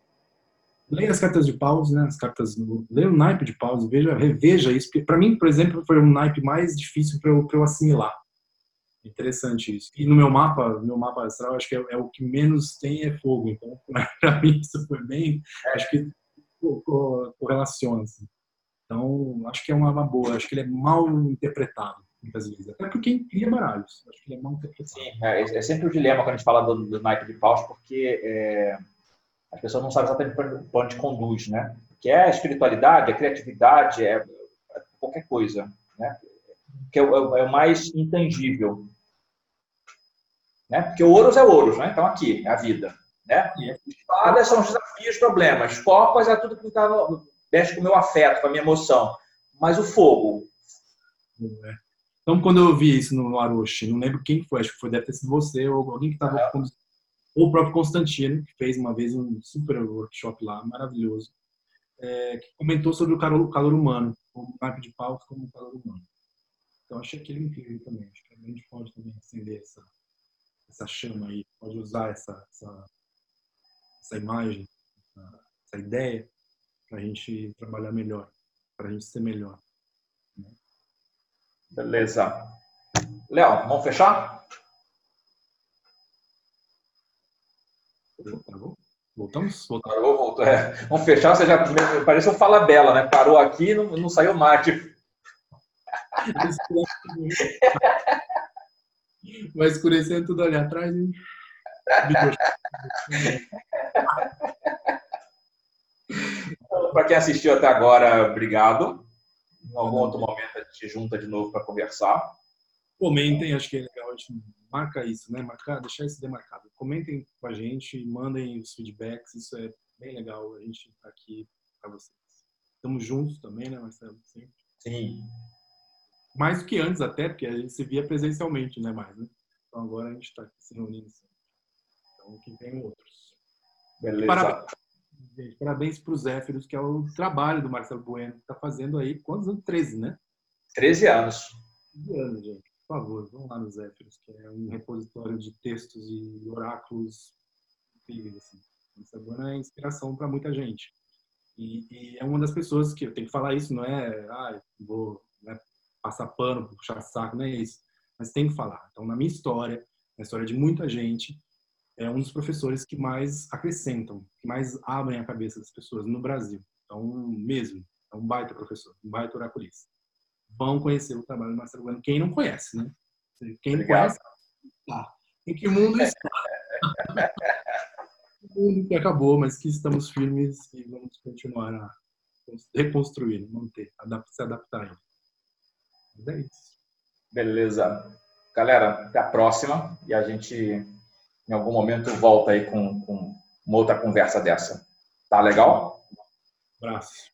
Leia as cartas de paus, né? As cartas, leia o naipe de paus, veja, reveja isso. Para mim, por exemplo, foi um naipe mais difícil para eu, eu assimilar. Interessante isso. E no meu mapa, meu mapa astral, acho que é, é o que menos tem é fogo. Então, para mim, isso foi bem. Acho que correlaciona. Assim. Então, acho que é uma, uma boa. Acho que ele é mal interpretado muitas vezes. Até porque quem cria baralhos. Acho que ele é mal interpretado. Sim, é, é, sempre o dilema quando a gente fala do, do naipe de paus, porque é, as pessoas não sabem exatamente para onde conduz, né? Que é a espiritualidade, a criatividade, é, é qualquer coisa, né? Que é o, é o mais intangível. Né? Porque ouros é ouros, né? Então aqui, é a vida. Né? Espadas são os desafios, problemas. Copas é tudo que tá mexe com o meu afeto, com a minha emoção. Mas o fogo. É. Então, quando eu vi isso no Aroshi, não lembro quem foi, acho que foi, deve ter sido você ou alguém que estava é. Ou o próprio Constantino, que fez uma vez um super workshop lá, maravilhoso, é, que comentou sobre o calor, calor humano, o mapa de pau como o calor humano. Então, achei aquilo incrível também. Acho que a gente pode também acender essa, essa chama aí, pode usar essa, essa, essa imagem, essa, ideia, para a gente trabalhar melhor, para a gente ser melhor. Beleza. Léo, vamos fechar? Voltamos? Voltamos. Parou, voltou. É. Vamos fechar, você já pareceu fala bela, né? Parou aqui e não, não saiu mate. Vai escurecendo tudo ali atrás. Hein? Para quem assistiu até agora, obrigado. Em algum outro momento a gente junta de novo para conversar. Comentem, acho que gente marca isso, né? Marcar, deixar isso demarcado. Comentem com a gente, mandem os feedbacks, isso é bem legal. A gente está aqui para vocês. Estamos juntos também, né, Marcelo? Sempre. Sim. Mais do que antes até, porque a gente se via presencialmente, né, mais, né? Então agora a gente está se reunindo. Então, que vem outros. Beleza. Parabéns gente. Parabéns para os Zéfiros, que é o trabalho do Marcelo Bueno, que está fazendo aí, quantos anos? 13, né? 13 anos. 13 anos, gente. Favor, vão lá nos Zéfiros, que é um repositório de textos e oráculos incríveis. Assim. Marcelo Bueno é inspiração para muita gente. E, e, é uma das pessoas que eu tenho que falar isso, não é, ah, vou né, passar pano, puxar saco, não é isso. Mas tem que falar. Então, na minha história, na história de muita gente, é um dos professores que mais acrescentam, que mais abrem a cabeça das pessoas no Brasil. Então, mesmo, é um baita professor, um baita oraculista. Vão conhecer o trabalho do Marcelo Bueno. Quem não conhece, né? Quem não conhece, tá. Em que mundo está? o mundo que acabou, mas que estamos firmes e vamos continuar a reconstruir, manter, se adaptar. Mas é isso. Beleza. Galera, até a próxima e a gente em algum momento volta aí com, com uma outra conversa dessa. Tá legal? Um abraço.